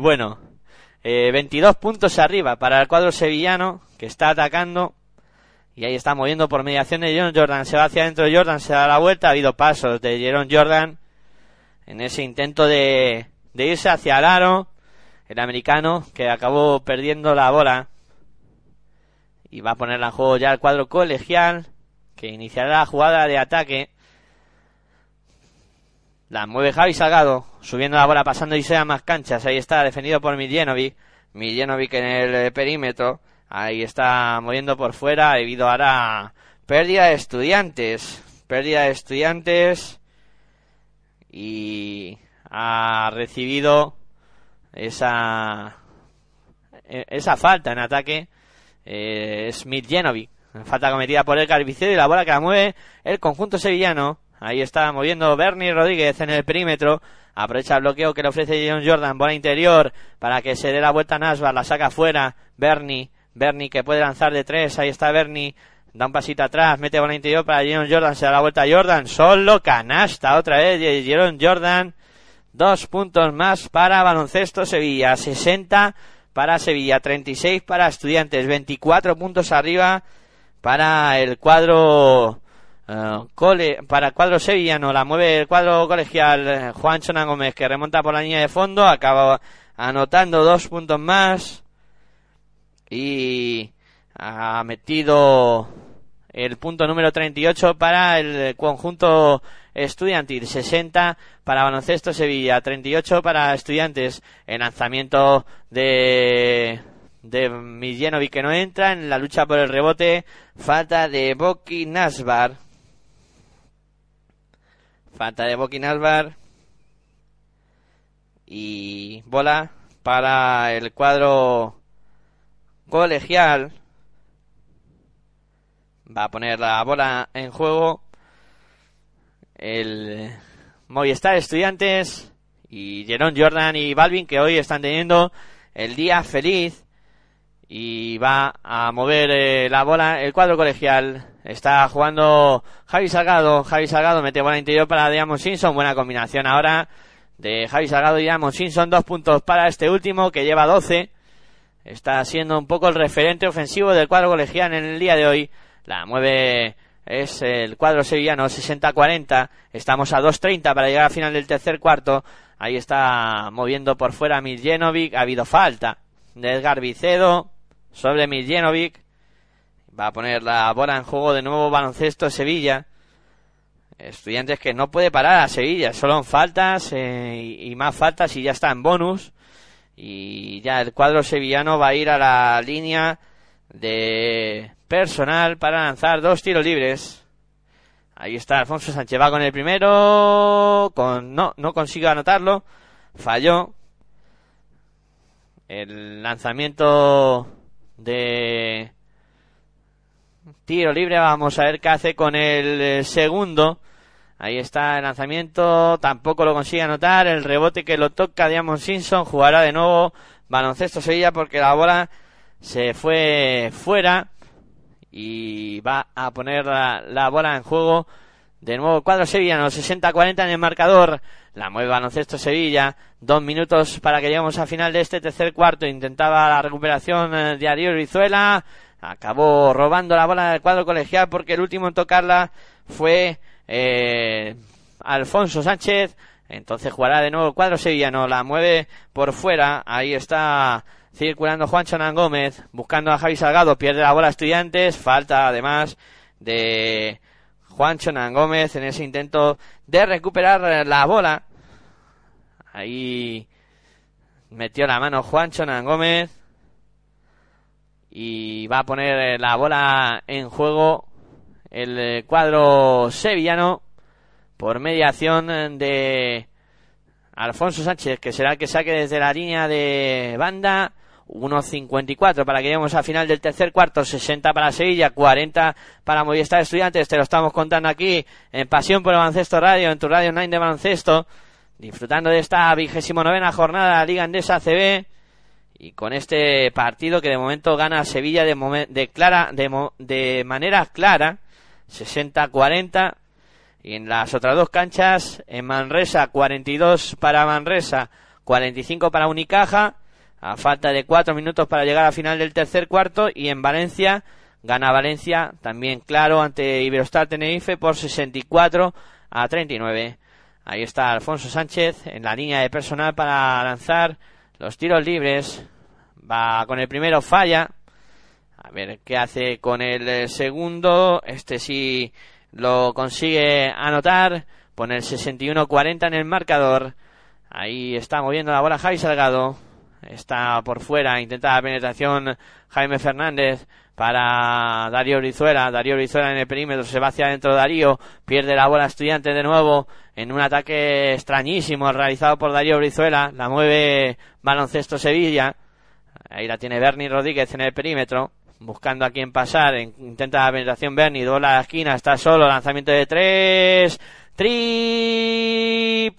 [SPEAKER 1] bueno, 22 puntos arriba para el cuadro sevillano que está atacando. Y ahí está moviendo por mediación de Jerome Jordan. Se va hacia adentro Jordan, se da la vuelta. Ha habido pasos de Jerome Jordan en ese intento de, de irse hacia el aro, el americano que acabó perdiendo la bola y va a ponerla en juego ya el cuadro colegial que iniciará la jugada de ataque. La mueve Javi Salgado, subiendo la bola, pasando y sea más canchas. Ahí está, defendido por Miljenovic. Miljenovic en el perímetro. Ahí está moviendo por fuera debido a la pérdida de estudiantes. Pérdida de estudiantes y ha recibido esa e, esa falta en ataque eh, Smith Genovic falta cometida por el Carvicero y la bola que la mueve el conjunto sevillano ahí está moviendo Bernie Rodríguez en el perímetro. Aprovecha el bloqueo que le ofrece John Jordan. Bola interior para que se dé la vuelta a Nasbar. La saca fuera Bernie. Bernie que puede lanzar de tres. Ahí está Bernie. Da un pasito atrás, mete bola interior para Jerome Jordan, se da la vuelta a Jordan, solo canasta otra vez, Jerome Jordan, dos puntos más para Baloncesto Sevilla, 60 para Sevilla, 36 para Estudiantes, 24 puntos arriba para el cuadro eh, cole, para cuadro sevillano, la mueve el cuadro colegial eh, Juan Chona Gómez que remonta por la línea de fondo, acaba anotando dos puntos más y ha metido el punto número 38 para el conjunto estudiantil, 60 para Baloncesto Sevilla, 38 para Estudiantes. El lanzamiento de de Miljenovic que no entra en la lucha por el rebote, falta de Boki Nasbar. Falta de Boki Nasbar. Y bola para el cuadro colegial va a poner la bola en juego el Movistar Estudiantes y Jerón Jordan y Balvin que hoy están teniendo el día feliz y va a mover eh, la bola el cuadro colegial. Está jugando Javi Salgado. Javi Salgado mete bola interior para Diamond Simpson. Buena combinación ahora de Javi Salgado y Diamond Simpson. Dos puntos para este último que lleva 12. Está siendo un poco el referente ofensivo del cuadro colegial en el día de hoy. La mueve es el cuadro sevillano 60-40. Estamos a 2.30 para llegar al final del tercer cuarto. Ahí está moviendo por fuera Miljenovic. Ha habido falta de Edgar Vicedo sobre Miljenovic. Va a poner la bola en juego de nuevo baloncesto Sevilla. Estudiantes que no puede parar a Sevilla. Solo faltas eh, y, más faltas y ya está en bonus. Y ya el cuadro sevillano va a ir a la línea de personal para lanzar dos tiros libres. Ahí está Alfonso Sánchez, va con el primero, con no, no consigue anotarlo, falló. El lanzamiento de tiro libre, vamos a ver qué hace con el eh, segundo. Ahí está el lanzamiento, tampoco lo consigue anotar, el rebote que lo toca Diamond Simpson, jugará de nuevo baloncesto Sevilla porque la bola se fue fuera y va a poner la, la bola en juego de nuevo cuadro sevillano, 60-40 en el marcador. La mueve baloncesto Sevilla. Dos minutos para que lleguemos al final de este tercer cuarto. Intentaba la recuperación eh, de Ariel Rizuela. Acabó robando la bola del cuadro colegial porque el último en tocarla fue eh, Alfonso Sánchez. Entonces jugará de nuevo el cuadro sevillano. La mueve por fuera. Ahí está circulando Juan Chonan Gómez. Buscando a Javi Salgado. Pierde la bola Estudiantes. Falta además de Juan Chonan Gómez en ese intento de recuperar la bola. Ahí metió la mano Juan Chonan Gómez. Y va a poner la bola en juego el cuadro sevillano por mediación de Alfonso Sánchez, que será el que saque desde la línea de banda 1.54 para que lleguemos al final del tercer cuarto, 60 para Sevilla, 40 para Movistar Estudiantes, te lo estamos contando aquí en Pasión por el Baloncesto Radio, en tu radio online de baloncesto, disfrutando de esta vigésimo novena jornada de Liga Andesa CB y con este partido que de momento gana Sevilla de, de, clara, de manera clara, 60-40 y en las otras dos canchas, en Manresa 42 para Manresa, 45 para Unicaja, a falta de cuatro minutos para llegar al final del tercer cuarto y en Valencia gana Valencia también claro ante Iberostar Tenerife por 64 a 39. Ahí está Alfonso Sánchez en la línea de personal para lanzar los tiros libres. Va con el primero, falla. A ver qué hace con el segundo. Este sí lo consigue anotar. Pone el 61-40 en el marcador. Ahí está moviendo la bola Javi Salgado. Está por fuera, intenta la penetración Jaime Fernández para Darío Brizuela. Darío Brizuela en el perímetro, se va hacia adentro Darío, pierde la bola estudiante de nuevo en un ataque extrañísimo realizado por Darío Brizuela. La mueve Baloncesto Sevilla. Ahí la tiene Bernie Rodríguez en el perímetro, buscando a quién pasar. Intenta la penetración Bernie, dobla la esquina, está solo, lanzamiento de tres. Triple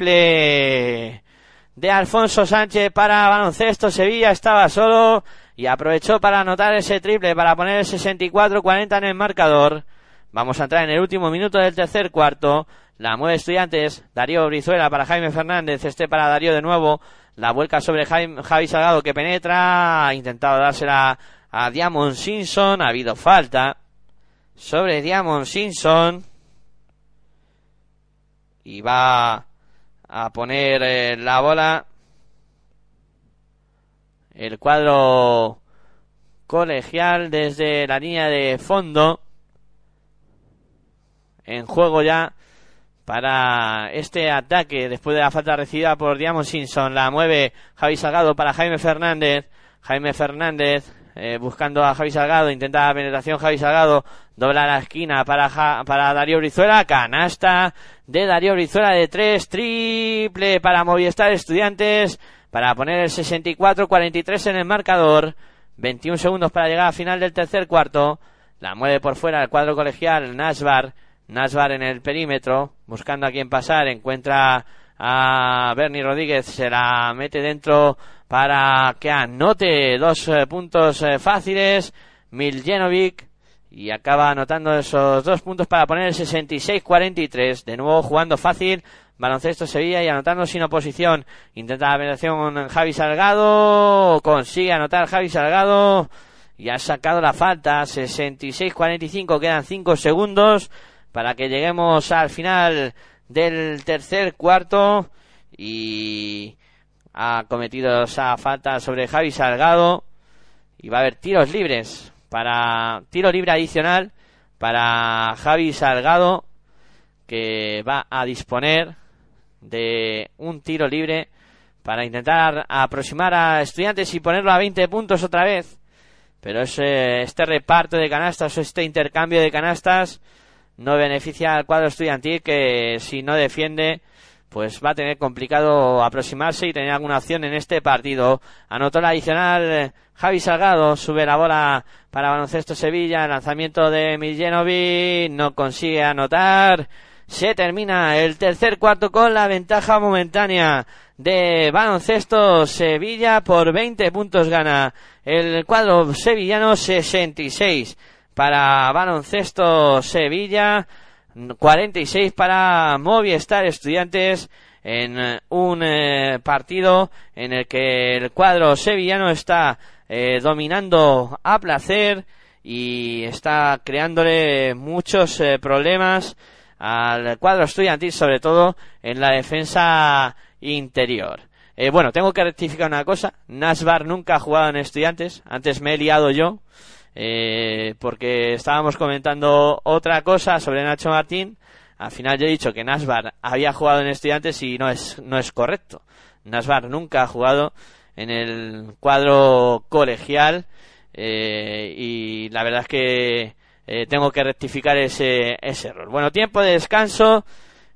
[SPEAKER 1] de Alfonso Sánchez para baloncesto. Sevilla estaba solo y aprovechó para anotar ese triple para poner el 64-40 en el marcador. Vamos a entrar en el último minuto del tercer cuarto. La mueve Estudiantes. Darío Brizuela para Jaime Fernández. Este para Darío de nuevo. La vuelca sobre Jaime, Javi Salgado que penetra. Ha intentado dársela a Diamond Simpson. Ha habido falta sobre Diamond Simpson. Y va a poner eh, la bola. El cuadro colegial desde la línea de fondo. En juego ya para este ataque después de la falta recibida por Diamond Simpson. La mueve Javi Salgado para Jaime Fernández. Jaime Fernández eh, buscando a Javi Salgado, intenta la penetración Javi Salgado, dobla la esquina para, para Darío Brizuela, canasta de Darío Brizuela de tres, triple para Movistar Estudiantes, para poner el 64-43 en el marcador, 21 segundos para llegar al final del tercer cuarto, la mueve por fuera el cuadro colegial Nasbar, Nasbar en el perímetro, buscando a quién pasar, encuentra a Bernie Rodríguez, se la mete dentro para que anote dos eh, puntos eh, fáciles. Miljenovic y acaba anotando esos dos puntos para poner el 66-43. De nuevo jugando fácil. Baloncesto Sevilla y anotando sin oposición. Intenta la penetración Javi Salgado. Consigue anotar Javi Salgado. Y ha sacado la falta. 66-45. Quedan 5 segundos para que lleguemos al final del tercer cuarto. Y ha cometido esa falta sobre Javi Salgado. Y va a haber tiros libres para tiro libre adicional para Javi Salgado que va a disponer de un tiro libre para intentar aproximar a estudiantes y ponerlo a 20 puntos otra vez. Pero ese, este reparto de canastas o este intercambio de canastas no beneficia al cuadro estudiantil que si no defiende pues va a tener complicado aproximarse y tener alguna opción en este partido. Anotó la adicional eh, Javi Salgado, sube la bola para baloncesto Sevilla, lanzamiento de Miljenovic, no consigue anotar. Se termina el tercer cuarto con la ventaja momentánea de baloncesto Sevilla. Por 20 puntos gana el cuadro sevillano 66 para baloncesto Sevilla 46 para Movistar Estudiantes en eh, un eh, partido en el que el cuadro sevillano está eh, dominando a placer y está creándole muchos problemas al cuadro estudiantil, sobre todo en la defensa interior. bueno, tengo que rectificar una cosa. Nasbar nunca ha jugado en estudiantes. Antes me he liado yo eh, porque estábamos comentando otra cosa sobre Nacho Martín. Al final yo he dicho que Nasbar había jugado en estudiantes y no es, no es correcto. Nasbar nunca ha jugado en el cuadro colegial eh, y la verdad es que eh, tengo que rectificar ese, ese error. Bueno, tiempo de descanso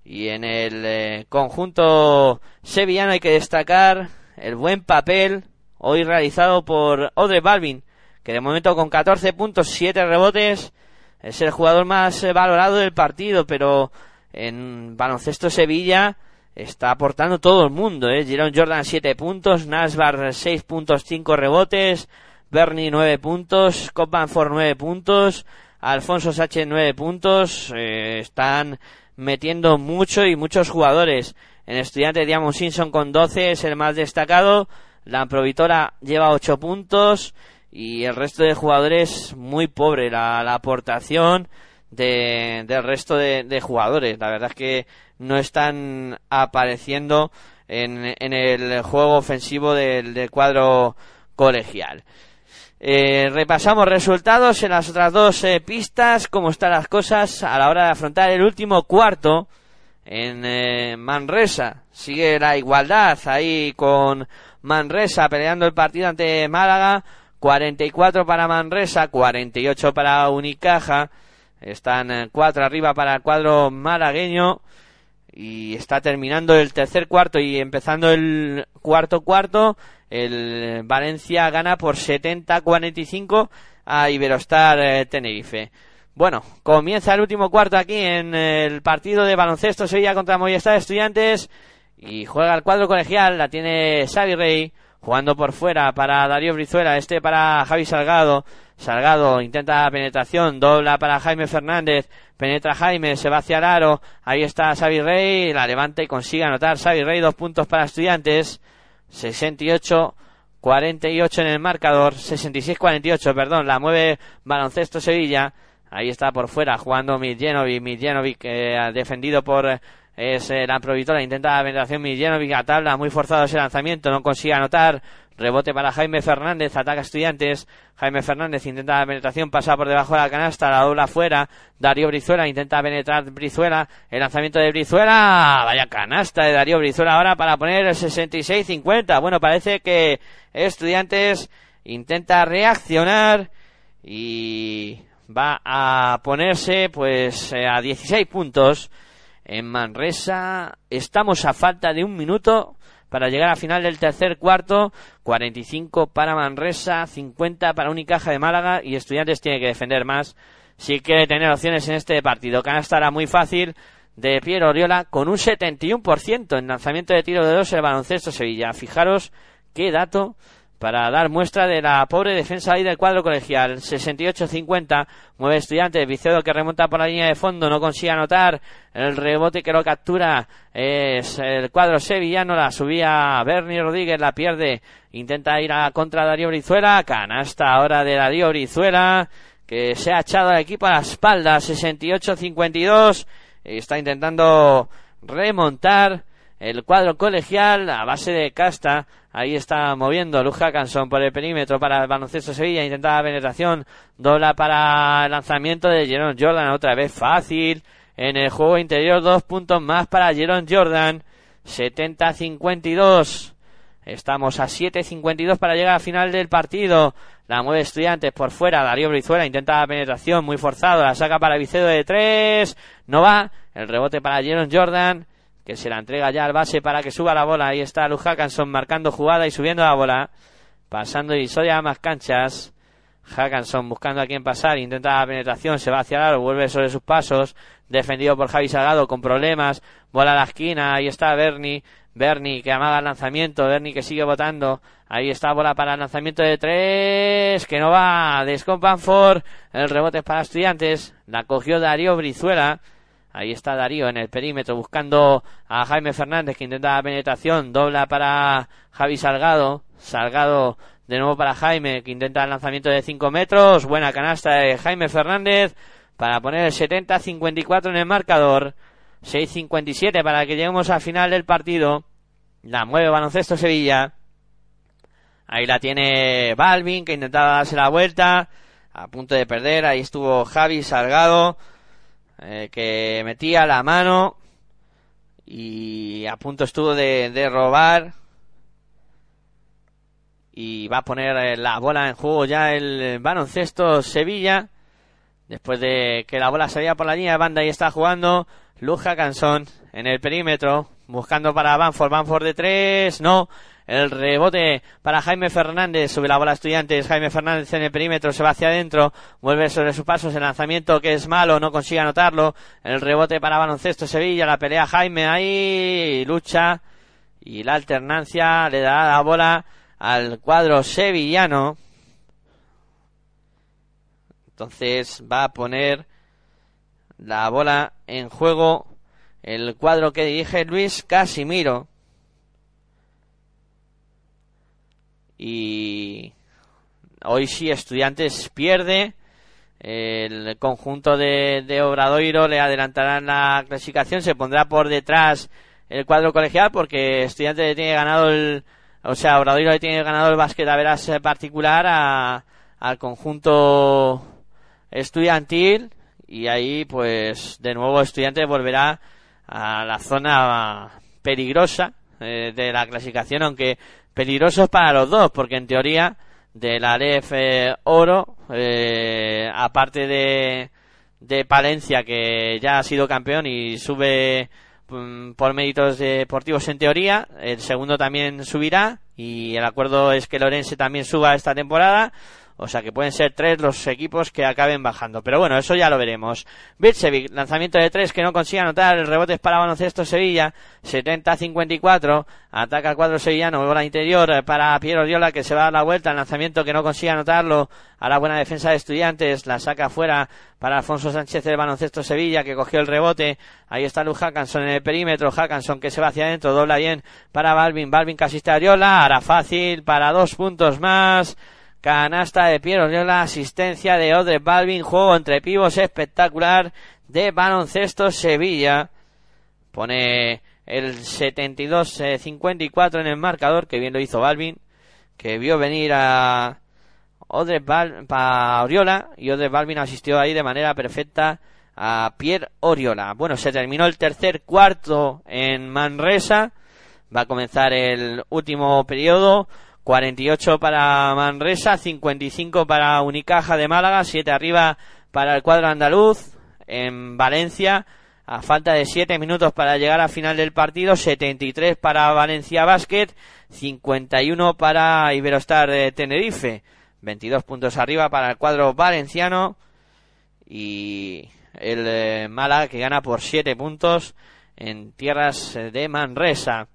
[SPEAKER 1] y en el eh, conjunto sevillano hay que destacar el buen papel hoy realizado por Odre Balvin que de momento con 14 puntos, 7 rebotes, es el jugador más eh, valorado del partido, pero en baloncesto Sevilla está aportando todo el mundo, ¿eh? Jerome Jordan 7 puntos, Nasbar 6 puntos, 5 rebotes, Bernie 9 puntos, Copman for 9 puntos, Alfonso Sache 9 puntos, eh, están metiendo mucho y muchos jugadores. En estudiante Diamond Simpson con 12 es el más destacado, la Provitora lleva 8 puntos, y el resto de jugadores muy pobre la, aportación de, del resto de, jugadores. La verdad es que no están apareciendo en, en el juego ofensivo del, cuadro colegial. Eh, repasamos resultados en las otras dos eh, pistas, cómo están las cosas a la hora de afrontar el último cuarto en eh, Manresa. Sigue la igualdad ahí con Manresa peleando el partido ante Málaga 44 para Manresa, 48 para Unicaja. Están eh, cuatro arriba para el cuadro malagueño. Y está terminando el tercer cuarto y empezando el cuarto cuarto. El Valencia gana por 70-45 a Iberostar eh, Tenerife. Bueno, comienza el último cuarto aquí en el partido de baloncesto Sevilla contra Movistar Estudiantes. Y juega el cuadro colegial, la tiene Xavi Rey jugando por fuera para Darío Brizuela, este para Javi Salgado, Salgado intenta penetración, dobla para Jaime Fernández, penetra Jaime, se va hacia el aro, ahí está Xavi Rey, la levanta y consigue anotar. Xavi Rey, dos puntos para estudiantes, 68 48 en el marcador, 66-48, perdón, la mueve baloncesto Sevilla, ahí está por fuera jugando Miljenovic, Miljenovic eh, defendido por es eh, la provitora, intenta la penetración Millenovic a tabla, muy forzado ese lanzamiento, no consigue anotar. Rebote para Jaime Fernández, ataca estudiantes. Jaime Fernández intenta la penetración, pasa por debajo de la canasta, la dobla afuera. Darío Brizuela intenta penetrar Brizuela. El lanzamiento de Brizuela. Vaya canasta de Darío Brizuela ahora para poner el 66-50. Bueno, parece que Estudiantes intenta reaccionar y va a ponerse pues eh, a 16 puntos en Manresa. Estamos a falta de un minuto para llegar a final del tercer cuarto. 45 para Manresa, 50 para Unicaja de Málaga y Estudiantes tiene que defender más si quiere tener opciones en este partido. Canasta era muy fácil de Piero Oriola con un 71% en lanzamiento de tiro de dos el baloncesto Sevilla. Fijaros qué dato para dar muestra de la pobre defensa ahí del cuadro colegial. 68-50, mueve estudiante, Vicedo que remonta por la línea de fondo, no consigue anotar. El rebote que lo captura es el cuadro sevillano, la subía Bernie Rodríguez, la pierde, intenta ir a contra Darío Brizuela, canasta ahora de Darío Brizuela, que se ha echado al equipo a la espalda, 68-52, está intentando remontar el cuadro colegial a base de casta. Ahí está moviendo Luja Canson por el perímetro para el baloncesto Sevilla. Intenta penetración. Dobla para el lanzamiento de Jerome Jordan. Otra vez fácil. En el juego interior, dos puntos más para Jerome Jordan. 70-52. Estamos a 7.52 para llegar al final del partido. La mueve Estudiantes por fuera. Darío Brizuela intenta la penetración muy forzado. La saca para Vicedo de tres. No va. El rebote para Jerome Jordan que se la entrega ya al base para que suba la bola. Ahí está Lu Hackanson marcando jugada y subiendo la bola. Pasando y a más canchas. Hackanson buscando a quién pasar, intenta la penetración, se va hacia el vuelve sobre sus pasos. Defendido por Javi Salgado con problemas. Bola a la esquina, ahí está Bernie. Bernie que amaga el lanzamiento, Bernie que sigue votando. Ahí está bola para el lanzamiento de tres, que no va. Descompanford, el rebote es para estudiantes. La cogió Darío Brizuela. Ahí está Darío en el perímetro buscando a Jaime Fernández que intenta la penetración. Dobla para Javi Salgado. Salgado de nuevo para Jaime que intenta el lanzamiento de 5 metros. Buena canasta de Jaime Fernández para poner el 70-54 en el marcador. 6-57 para que lleguemos al final del partido. La mueve baloncesto Sevilla. Ahí la tiene Balvin que intentaba darse la vuelta. A punto de perder. Ahí estuvo Javi Salgado eh, que metía la mano y a punto estuvo de, robar y va a poner eh, la bola en juego ya el baloncesto Sevilla. Después de que la bola salía por la línea de banda y está jugando Luja Cansón en el perímetro buscando para Banford. Banford de tres no el rebote para Jaime Fernández sobre la bola estudiantes. Jaime Fernández en el perímetro se va hacia adentro. Vuelve sobre sus pasos. El lanzamiento que es malo. No consigue anotarlo. El rebote para baloncesto Sevilla. La pelea Jaime ahí. Lucha. Y la alternancia le da la bola al cuadro sevillano. Entonces va a poner la bola en juego el cuadro que dirige Luis Casimiro. Y hoy sí Estudiantes pierde. El conjunto de, de Obradoiro le adelantarán la clasificación, se pondrá por detrás el cuadro colegial porque Estudiantes le tiene ganado el, o sea, Obradoiro le tiene ganado el básquet a veras particular a, al conjunto estudiantil y ahí pues de nuevo Estudiantes volverá a la zona peligrosa eh, de la clasificación, aunque peligrosos para los dos, porque en teoría de la eh, Oro, eh, aparte de, de Palencia, que ya ha sido campeón y sube mm, por méritos deportivos en teoría, el segundo también subirá y el acuerdo es que Lorense también suba esta temporada. O sea que pueden ser tres los equipos que acaben bajando. Pero bueno, eso ya lo veremos. Birchevic, lanzamiento de tres que no consigue anotar. El rebote es para baloncesto Sevilla. 70-54. Ataca el cuadro sevillano. Bola interior eh, para Piero Oriola que se va a dar la vuelta. El lanzamiento que no consigue anotarlo. A la buena defensa de estudiantes. La saca fuera para Alfonso Sánchez del baloncesto Sevilla que cogió el rebote. Ahí está Luz Hackanson en el perímetro. Hackanson que se va hacia adentro. Dobla bien para Balvin. Balvin casi está Oriola. Hará fácil para dos puntos más. Canasta de Piero la asistencia de Odre Balvin, juego entre pivos espectacular de baloncesto Sevilla. Pone el 72-54 en el marcador, que bien lo hizo Balvin, que vio venir a Odre Balvin, para Oriola, y Odre Balvin asistió ahí de manera perfecta a Pierre Oriola. Bueno, se terminó el tercer cuarto en Manresa, va a comenzar el último periodo. 48 para Manresa, 55 para Unicaja de Málaga, 7 arriba para el cuadro andaluz en Valencia, a falta de 7 minutos para llegar al final del partido, 73 para Valencia Basket, 51 para Iberostar de Tenerife, 22 puntos arriba para el cuadro valenciano y el eh, Málaga que gana por 7 puntos en tierras de Manresa.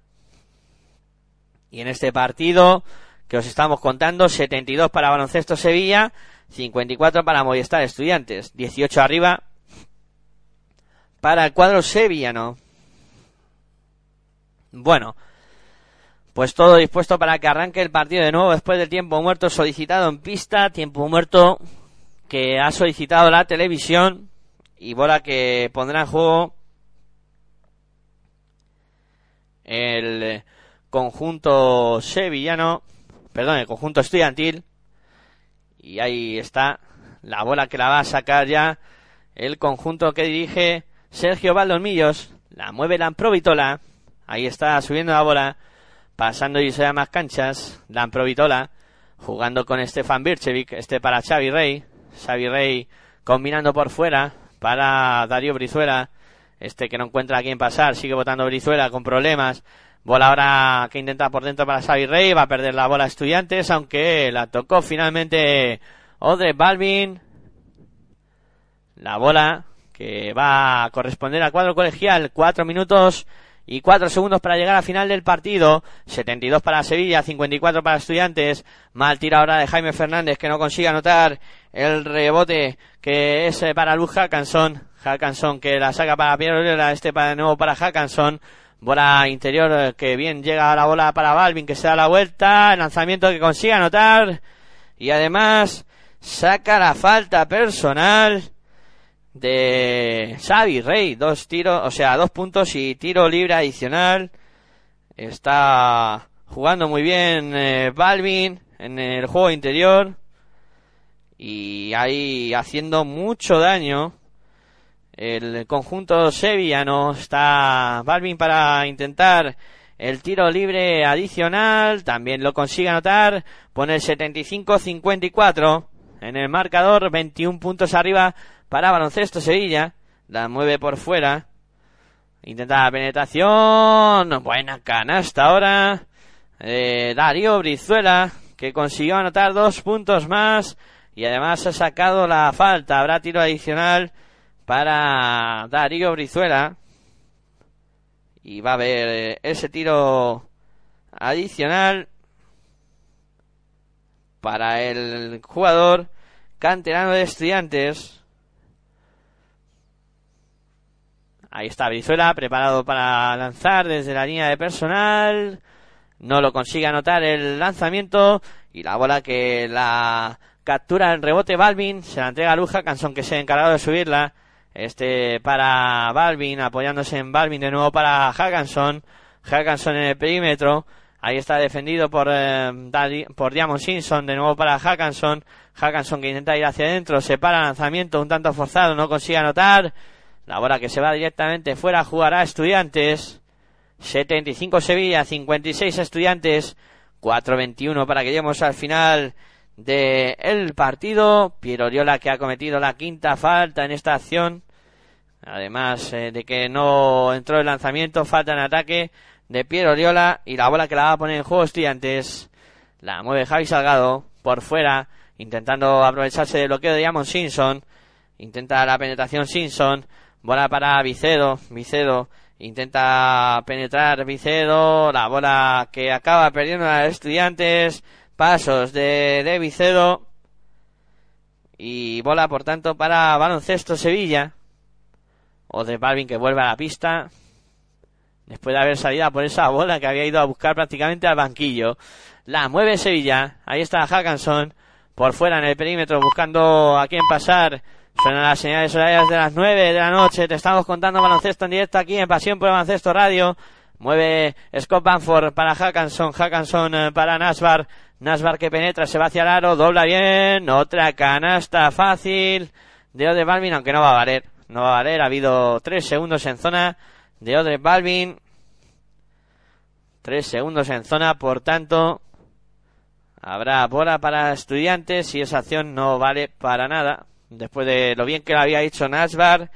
[SPEAKER 1] Y en este partido que os estamos contando, 72 para Baloncesto Sevilla, 54 para Movistar Estudiantes, 18 arriba para el cuadro sevillano. Bueno, pues todo dispuesto para que arranque el partido de nuevo después del tiempo muerto solicitado en pista, tiempo muerto que ha solicitado la televisión y bola que pondrá en juego el conjunto sevillano, perdón, el conjunto estudiantil. Y ahí está la bola que la va a sacar ya el conjunto que dirige Sergio Valdolmillos, la mueve Lamprovitola, ahí está subiendo la bola, pasando y se da más canchas, Lamprovitola, jugando con Stefan Birchevic, este para Xavi Rey, Xavi Rey combinando por fuera para Darío Brizuela, este que no encuentra a quién pasar, sigue votando Brizuela con problemas, bola ahora que intenta por dentro para Xavi Rey, va a perder la bola Estudiantes, aunque la tocó finalmente Odre Balvin, la bola que va a corresponder al cuadro colegial. Cuatro minutos y cuatro segundos para llegar al final del partido. 72 para Sevilla, 54 para Estudiantes. Mal tira ahora de Jaime Fernández que no consigue anotar el rebote que es eh, para Luz Hackanson. Hackanson que la saca para Piero este para de nuevo para Hackanson. Bola interior eh, que bien llega la bola para Balvin que se da la vuelta. Lanzamiento que consigue anotar. Y además saca la falta personal de Xavi Rey, dos tiros, o sea, dos puntos y tiro libre adicional. Está jugando muy bien eh, Balvin en el juego interior y ahí haciendo mucho daño. El conjunto sevillano está Balvin para intentar el tiro libre adicional, también lo consigue anotar, pone el 75-54 en el marcador, 21 puntos arriba para baloncesto Sevilla. La mueve por fuera. Intenta la penetración. Buena canasta ahora. Eh, Darío Brizuela. Que consiguió anotar dos puntos más. Y además ha sacado la falta. Habrá tiro adicional para Darío Brizuela. Y va a haber eh, ese tiro adicional para el jugador canterano de estudiantes. Ahí está Brizuela, preparado para lanzar desde la línea de personal. No lo consigue anotar el lanzamiento. Y la bola que la captura en rebote Balvin. Se la entrega a Luja, Cansón que se ha encargado de subirla. Este para Balvin, apoyándose en Balvin de nuevo para Hackanson. Hackanson en el perímetro. Ahí está defendido por, eh, por Diamond Simpson, de nuevo para Hackanson. Hackanson que intenta ir hacia adentro, se para lanzamiento un tanto forzado, no consigue anotar. La bola que se va directamente fuera jugará Estudiantes. 75 Sevilla, 56 Estudiantes, 4-21 para que lleguemos al final del el partido. Piero Oriola que ha cometido la quinta falta en esta acción. Además eh, de que no entró el lanzamiento, falta en ataque de Piero Oriola y la bola que la va a poner en juego Estudiantes. La mueve Javi Salgado por fuera, intentando aprovecharse del bloqueo de Diamond Simpson. Intenta la penetración Simpson. Bola para Vicedo. Vicedo intenta penetrar Vicedo. La bola que acaba perdiendo a estudiantes. Pasos de, de Vicedo. Y bola, por tanto, para baloncesto Sevilla. O de Balvin que vuelve a la pista. Después de haber salido por esa bola que había ido a buscar prácticamente al banquillo. La mueve Sevilla. Ahí está Hackanson. Por fuera en el perímetro buscando a quién pasar. Suenan las señales horarias de las 9 de la noche. Te estamos contando baloncesto en directo aquí en Pasión por Baloncesto Radio. Mueve Scott Banford para Hackanson. Hackanson eh, para Nasbar. Nasbar que penetra, se va hacia el aro, dobla bien. Otra canasta fácil de Balvin, aunque no va a valer. No va a valer. Ha habido 3 segundos en zona de Odre Balvin. 3 segundos en zona, por tanto, habrá bola para estudiantes y esa acción no vale para nada después de lo bien que lo había hecho Nasbar,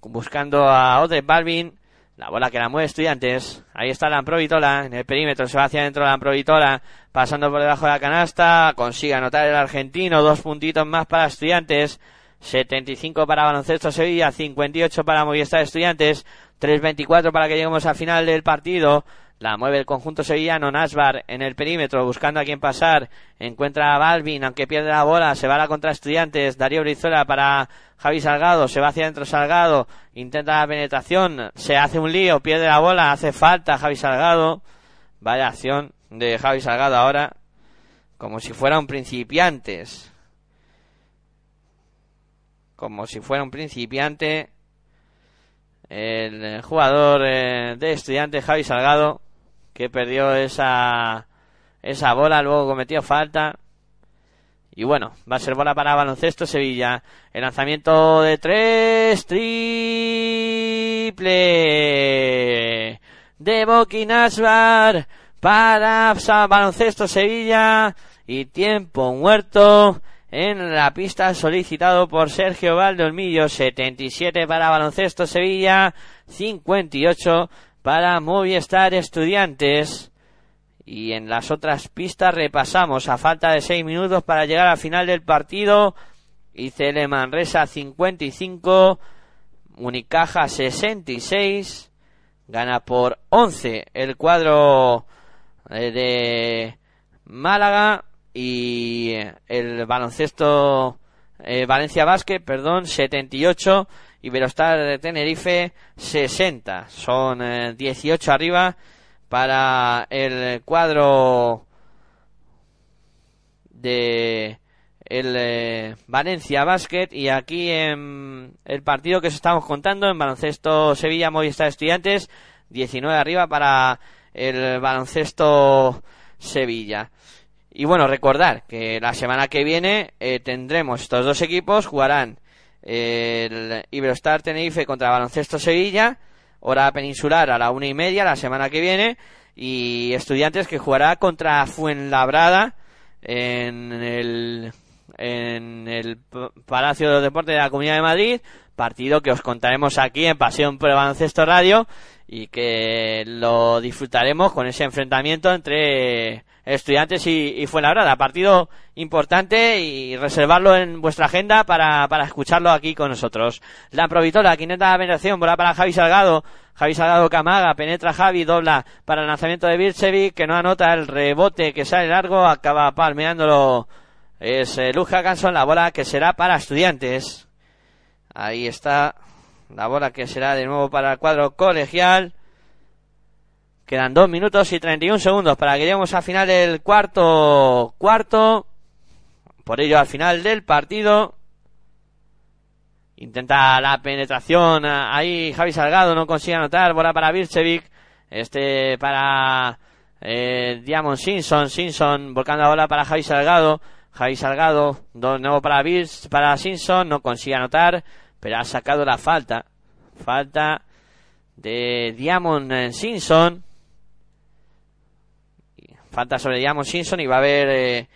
[SPEAKER 1] buscando a Odre Balvin, la bola que la mueve Estudiantes, ahí está la Amprovitola, en el perímetro se va hacia adentro la Amprovitola, pasando por debajo de la canasta, consigue anotar el argentino, dos puntitos más para Estudiantes, 75 para Baloncesto Sevilla, 58 para Movistar Estudiantes, 3.24 para que lleguemos al final del partido. La mueve el conjunto sevillano, Nasbar en el perímetro, buscando a quién pasar. Encuentra a Balvin, aunque pierde la bola, se va a la contra estudiantes. Darío Brizuela para Javi Salgado, se va hacia adentro Salgado, intenta la penetración, se hace un lío, pierde la bola, hace falta Javi Salgado. Vaya acción de Javi Salgado ahora, como si fuera un principiantes. Como si fuera un principiante el jugador eh, de estudiantes Javi Salgado que perdió esa, esa bola, luego cometió falta. Y bueno, va a ser bola para baloncesto Sevilla. El lanzamiento de tres, triple de Boquinasbar para baloncesto Sevilla. Y tiempo muerto en la pista solicitado por Sergio Valdeolmillo. 77 para baloncesto Sevilla, 58 para Movistar Estudiantes. Y en las otras pistas repasamos a falta de 6 minutos para llegar al final del partido. ICL Manresa 55, Unicaja 66, gana por 11 el cuadro eh, de Málaga y el baloncesto eh, Valencia Basket, perdón, 78 Iberostar de Tenerife 60. Son 18 eh, arriba para el cuadro de el eh, Valencia Basket y aquí en el partido que os estamos contando en baloncesto Sevilla Movistar Estudiantes 19 arriba para el baloncesto Sevilla. Y bueno, recordar que la semana que viene eh, tendremos estos dos equipos, jugarán el Iberostar Tenerife contra Baloncesto Sevilla, hora peninsular a la una y media la semana que viene, y Estudiantes que jugará contra Fuenlabrada en el, en el Palacio de Deportes de la Comunidad de Madrid, partido que os contaremos aquí en Pasión por el Baloncesto Radio y que lo disfrutaremos con ese enfrentamiento entre Estudiantes y, y Fuenlabrada. Partido importante y reservarlo en vuestra agenda para, para escucharlo aquí con nosotros. La Provitola, quineta de penetración, bola para Javi Salgado. Javi Salgado Camaga, penetra Javi, dobla para el lanzamiento de Birchevic, que no anota el rebote que sale largo, acaba palmeándolo. Es eh, Luz Hackanson, la bola que será para Estudiantes. Ahí está la bola que será de nuevo para el cuadro colegial. Quedan dos minutos y 31 segundos para que lleguemos al final del cuarto cuarto. Por ello, al final del partido. Intenta la penetración. Ahí Javi Salgado no consigue anotar. Bola para Birchevic. Este para eh, Diamond Simpson. Simpson volcando la bola para Javi Salgado. Javi Salgado. De nuevo para Birch, para Simpson. No consigue anotar. Pero ha sacado la falta. Falta de Diamond Simpson. Falta sobre Diamond Simpson y va a haber eh,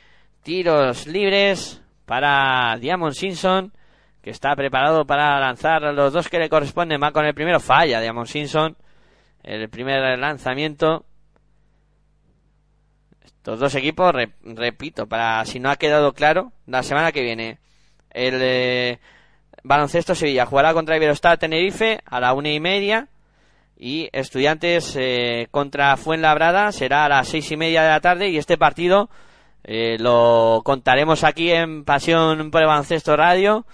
[SPEAKER 1] tiros libres para Diamond Simpson, que está preparado para lanzar los dos que le corresponden. Va con el primero, falla Diamond Simpson. El primer lanzamiento. Estos dos equipos, repito, para si no ha quedado claro, la semana que viene el eh, baloncesto Sevilla jugará contra Iberostar Tenerife a la una y media y Estudiantes eh, contra Fuenlabrada será a las seis y media de la tarde y este partido eh, lo contaremos aquí en Pasión por el Baloncesto Radio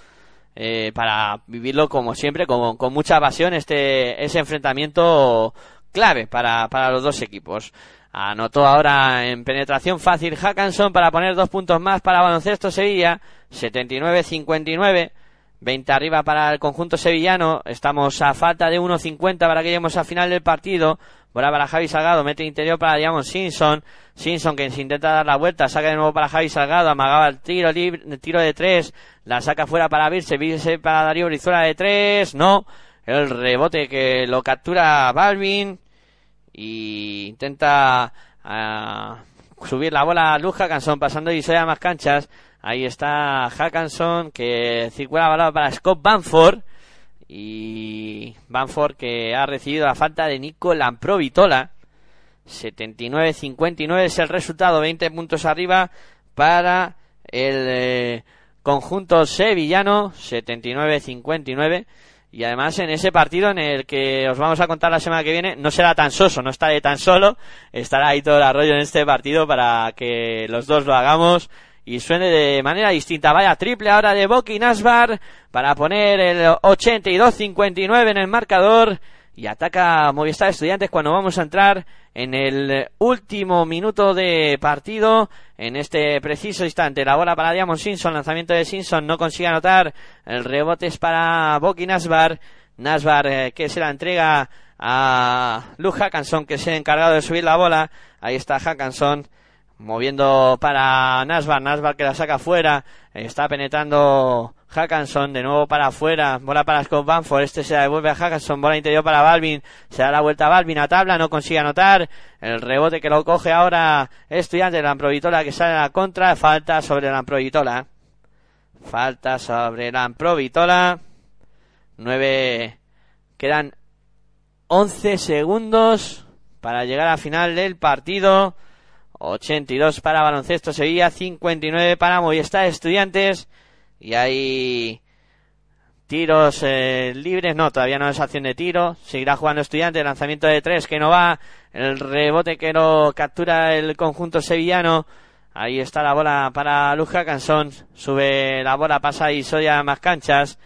[SPEAKER 1] eh, para vivirlo como siempre con, con mucha pasión este ese enfrentamiento clave para, para los dos equipos. Anotó ahora en penetración fácil Hackanson para poner dos puntos más para Baloncesto Sevilla, 79-59. 20 arriba para el conjunto sevillano. Estamos a falta de 1.50 para que lleguemos al final del partido. Bola para Javi Salgado, mete interior para Diamond Simpson. Simpson que se intenta dar la vuelta, saca de nuevo para Javi Salgado, amagaba el tiro libre, tiro de tres, la saca fuera para Virse, Virse para Darío Brizuela de tres, no. El rebote que lo captura Balvin y intenta uh, subir la bola a Luja Cansón pasando y se a más canchas. Ahí está Hackanson que circula balón para Scott Banford. Y Banford que ha recibido la falta de Nico Lamprovitola. 79-59 es el resultado, 20 puntos arriba para el eh, conjunto sevillano, 79-59. Y además en ese partido en el que os vamos a contar la semana que viene, no será tan soso, no estaré tan solo, estará ahí todo el arroyo en este partido para que los dos lo hagamos y suene de manera distinta. Vaya triple ahora de Boki Nasbar para poner el 82-59 en el marcador y ataca Movistar Estudiantes cuando vamos a entrar en el último minuto de partido en este preciso instante. La bola para Diamond Simpson, lanzamiento de Simpson, no consigue anotar. El rebote es para Boki Nasbar. Nasbar eh, que se la entrega a Luke Hackanson que se ha encargado de subir la bola. Ahí está Hackanson moviendo para Nasbar, Nasbar que la saca fuera, está penetrando Hackanson de nuevo para afuera, bola para Scott Banford, este se devuelve a Hackanson, bola interior para Balvin, se da la vuelta a Balvin a tabla, no consigue anotar, el rebote que lo coge ahora estudiante de la Amprovitola que sale a la contra, falta sobre la Amprovitola, falta sobre la Amprovitola, nueve, quedan 11 segundos para llegar al final del partido, 82 para Baloncesto Sevilla, 59 para Movistar Estudiantes. Y hay tiros eh, libres, no, todavía no es acción de tiro. Seguirá jugando Estudiantes, lanzamiento de tres que no va. El rebote que no captura el conjunto sevillano. Ahí está la bola para Luz Hackanson. Sube la bola, pasa y Soya más canchas.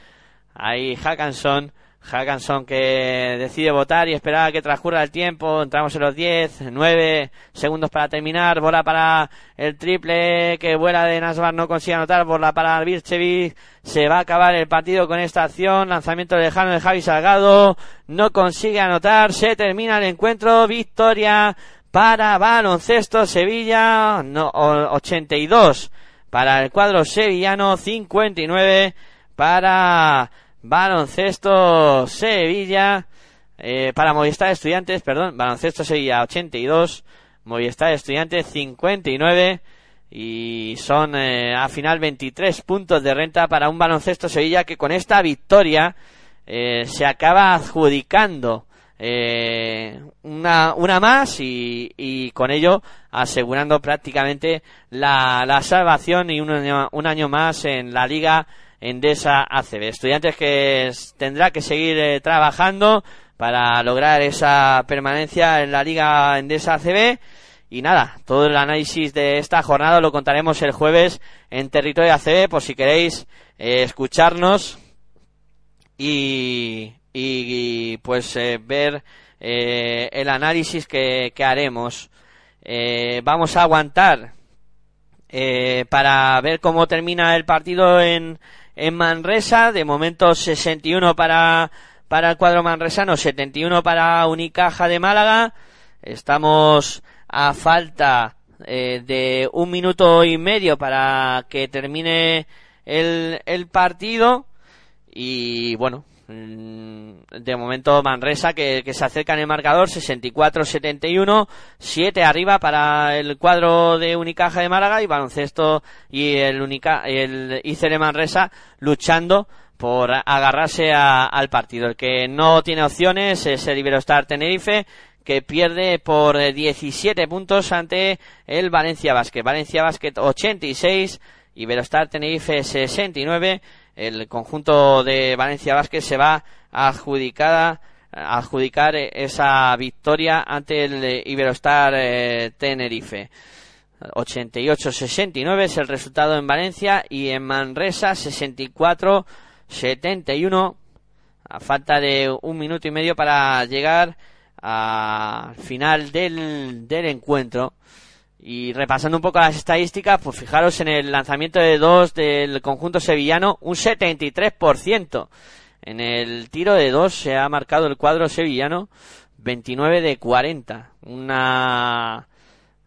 [SPEAKER 1] Ahí Hackanson Hackanson que decide votar y esperar a que transcurra el tiempo. Entramos en los 10, 9 segundos para terminar. Bola para el triple que vuela de Nasbar, no consigue anotar. Bola para Birchevic. Se va a acabar el partido con esta acción. Lanzamiento lejano de Javi Salgado. No consigue anotar. Se termina el encuentro. Victoria para Baloncesto Sevilla. No, 82 para el cuadro sevillano. 59 para Baloncesto Sevilla eh, para Movistar Estudiantes, perdón, Baloncesto Sevilla 82, Movistar Estudiantes 59 y son eh, a final 23 puntos de renta para un Baloncesto Sevilla que con esta victoria eh, se acaba adjudicando una, una más y, y, con ello asegurando prácticamente la, la salvación y un un año más en la liga Endesa ACB. Estudiantes que tendrá que seguir eh, trabajando para lograr esa permanencia en la Liga Endesa ACB. Y nada, todo el análisis de esta jornada lo contaremos el jueves en territorio ACB por si queréis eh, escucharnos y, pues eh, ver el análisis que, que haremos. vamos a aguantar para ver cómo termina el partido en, en Manresa, de momento 61 para, para el cuadro manresano, 71 para Unicaja de Málaga. Estamos a falta eh, de un minuto y medio para que termine el, el partido. Y bueno, de momento Manresa que, se acerca en el marcador 64-71 7 arriba para el cuadro de Unicaja de Málaga y baloncesto y el Unica, el ICR Manresa luchando por agarrarse al partido. El que no tiene opciones es el Iberostar Tenerife que pierde por 17 puntos ante el Valencia Basket. Valencia Basket 86 Iberostar Tenerife 69 el conjunto de Valencia Vázquez se va a adjudicar, esa victoria ante el Iberostar eh, Tenerife. 88-69 es el resultado en Valencia y en Manresa 64-71 a falta de un minuto y medio para llegar al final del, del encuentro. Y repasando un poco las estadísticas, pues fijaros en el lanzamiento de dos del conjunto sevillano, un 73%. En el tiro de dos se ha marcado el cuadro sevillano 29 de 40. Una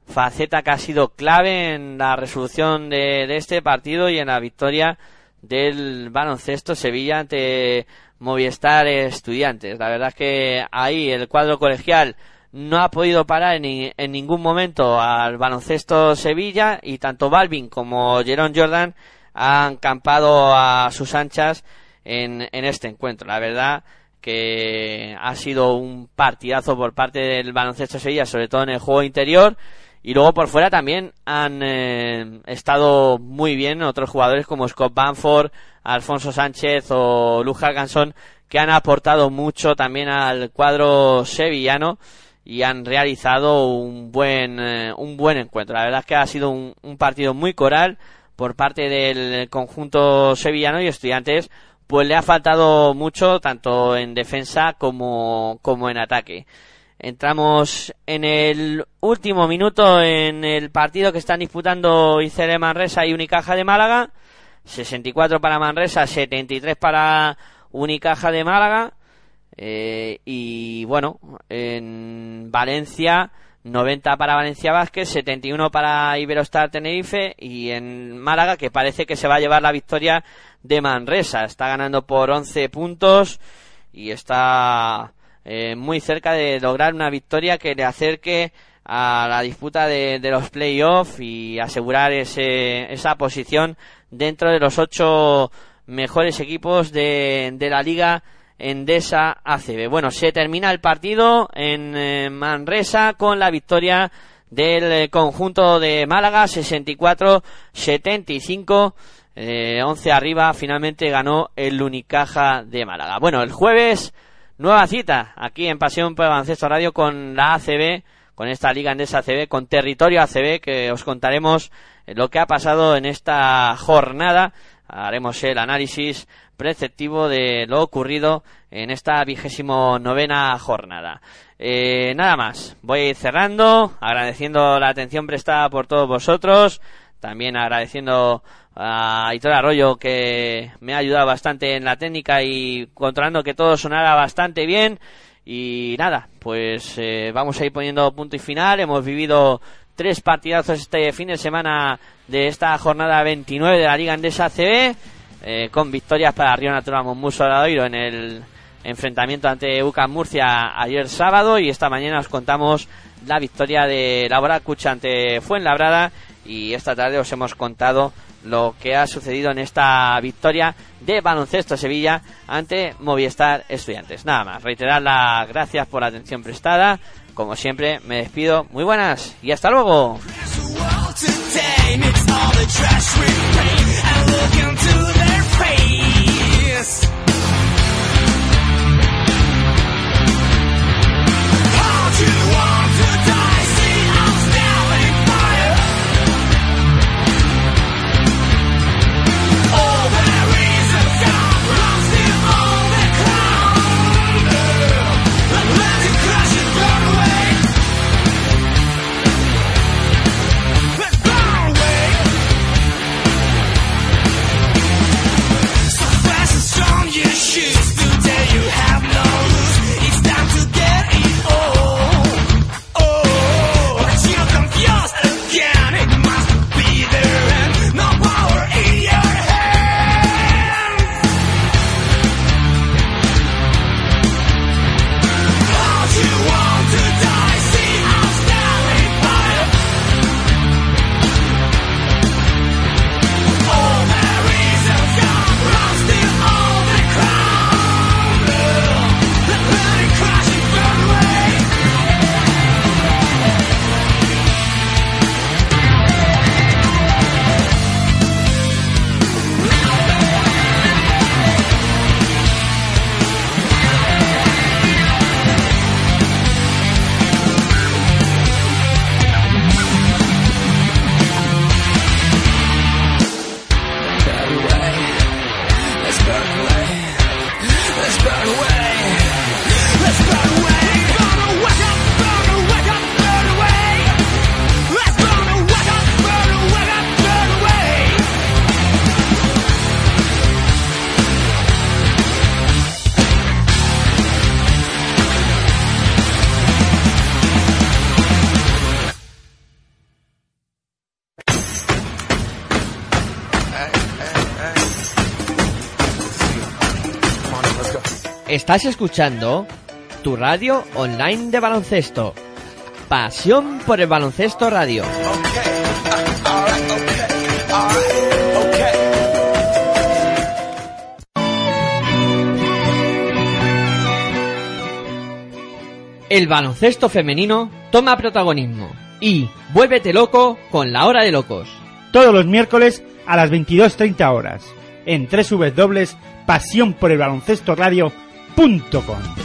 [SPEAKER 1] faceta que ha sido clave en la resolución de, este partido y en la victoria del baloncesto Sevilla ante Movistar Estudiantes. La verdad es que ahí el cuadro colegial no ha podido parar en, ningún momento al baloncesto Sevilla y tanto Balvin como Jerón Jordan han campado a sus anchas en, en este encuentro. La verdad que ha sido un partidazo por parte del baloncesto Sevilla, sobre todo en el juego interior Y luego por fuera también han eh, estado muy bien otros jugadores como Scott Banford, Alfonso Sánchez o Luz Gansón que han aportado mucho también al cuadro sevillano y han realizado un buen, eh, un buen encuentro. La verdad es que ha sido un, un partido muy coral por parte del conjunto sevillano y estudiantes pues le ha faltado mucho tanto en defensa como, como en ataque. Entramos en el último minuto en el partido que están disputando ICL Manresa y Unicaja de Málaga. 64 para Manresa, 73 para Unicaja de Málaga. Eh, y bueno, en Valencia 90 para Valencia Vázquez, 71 para Iberostar Tenerife y en Málaga que parece que se va a llevar la victoria de Manresa. Está ganando por 11 puntos y está eh, muy cerca de lograr una victoria que le acerque a la disputa de, los playoffs y asegurar ese, esa posición dentro de los ocho mejores equipos de, de la liga Endesa ACB. Bueno, se termina el partido en eh, Manresa con la victoria del eh, conjunto de Málaga 64-75. Eh, 11 arriba, finalmente ganó el Unicaja de Málaga. Bueno, el jueves, nueva cita aquí en Pasión por Baloncesto Radio con la ACB, con esta Liga Endesa ACB, con Territorio ACB, que os contaremos lo que ha pasado en esta jornada. Haremos el análisis preceptivo de lo ocurrido en esta vigésimo novena jornada. Eh, nada más, voy cerrando, agradeciendo la atención prestada por todos vosotros, también agradeciendo a Hitor Arroyo que me ha ayudado bastante en la técnica y controlando que todo sonara bastante bien. Y nada, pues eh, vamos a ir poniendo punto y final. Hemos vivido tres partidazos este fin de semana de esta jornada 29 de la Liga Andesa CB. Eh, con victorias para Río Natural Monmuso Oiro en el enfrentamiento ante UCAM Murcia ayer sábado y esta mañana os contamos la victoria de Laura Cucha ante Fuenlabrada y esta tarde os hemos contado lo que ha sucedido en esta victoria de Baloncesto Sevilla ante Movistar Estudiantes. Nada más, reiterar las gracias por la atención prestada. Como siempre, me despido. Muy buenas y hasta luego. Estás escuchando tu radio online de baloncesto. Pasión por el baloncesto radio. El baloncesto femenino toma protagonismo. Y vuélvete loco con la hora de locos.
[SPEAKER 4] Todos los miércoles a las 22.30 horas en www.pasionporelbaloncestoradio.com.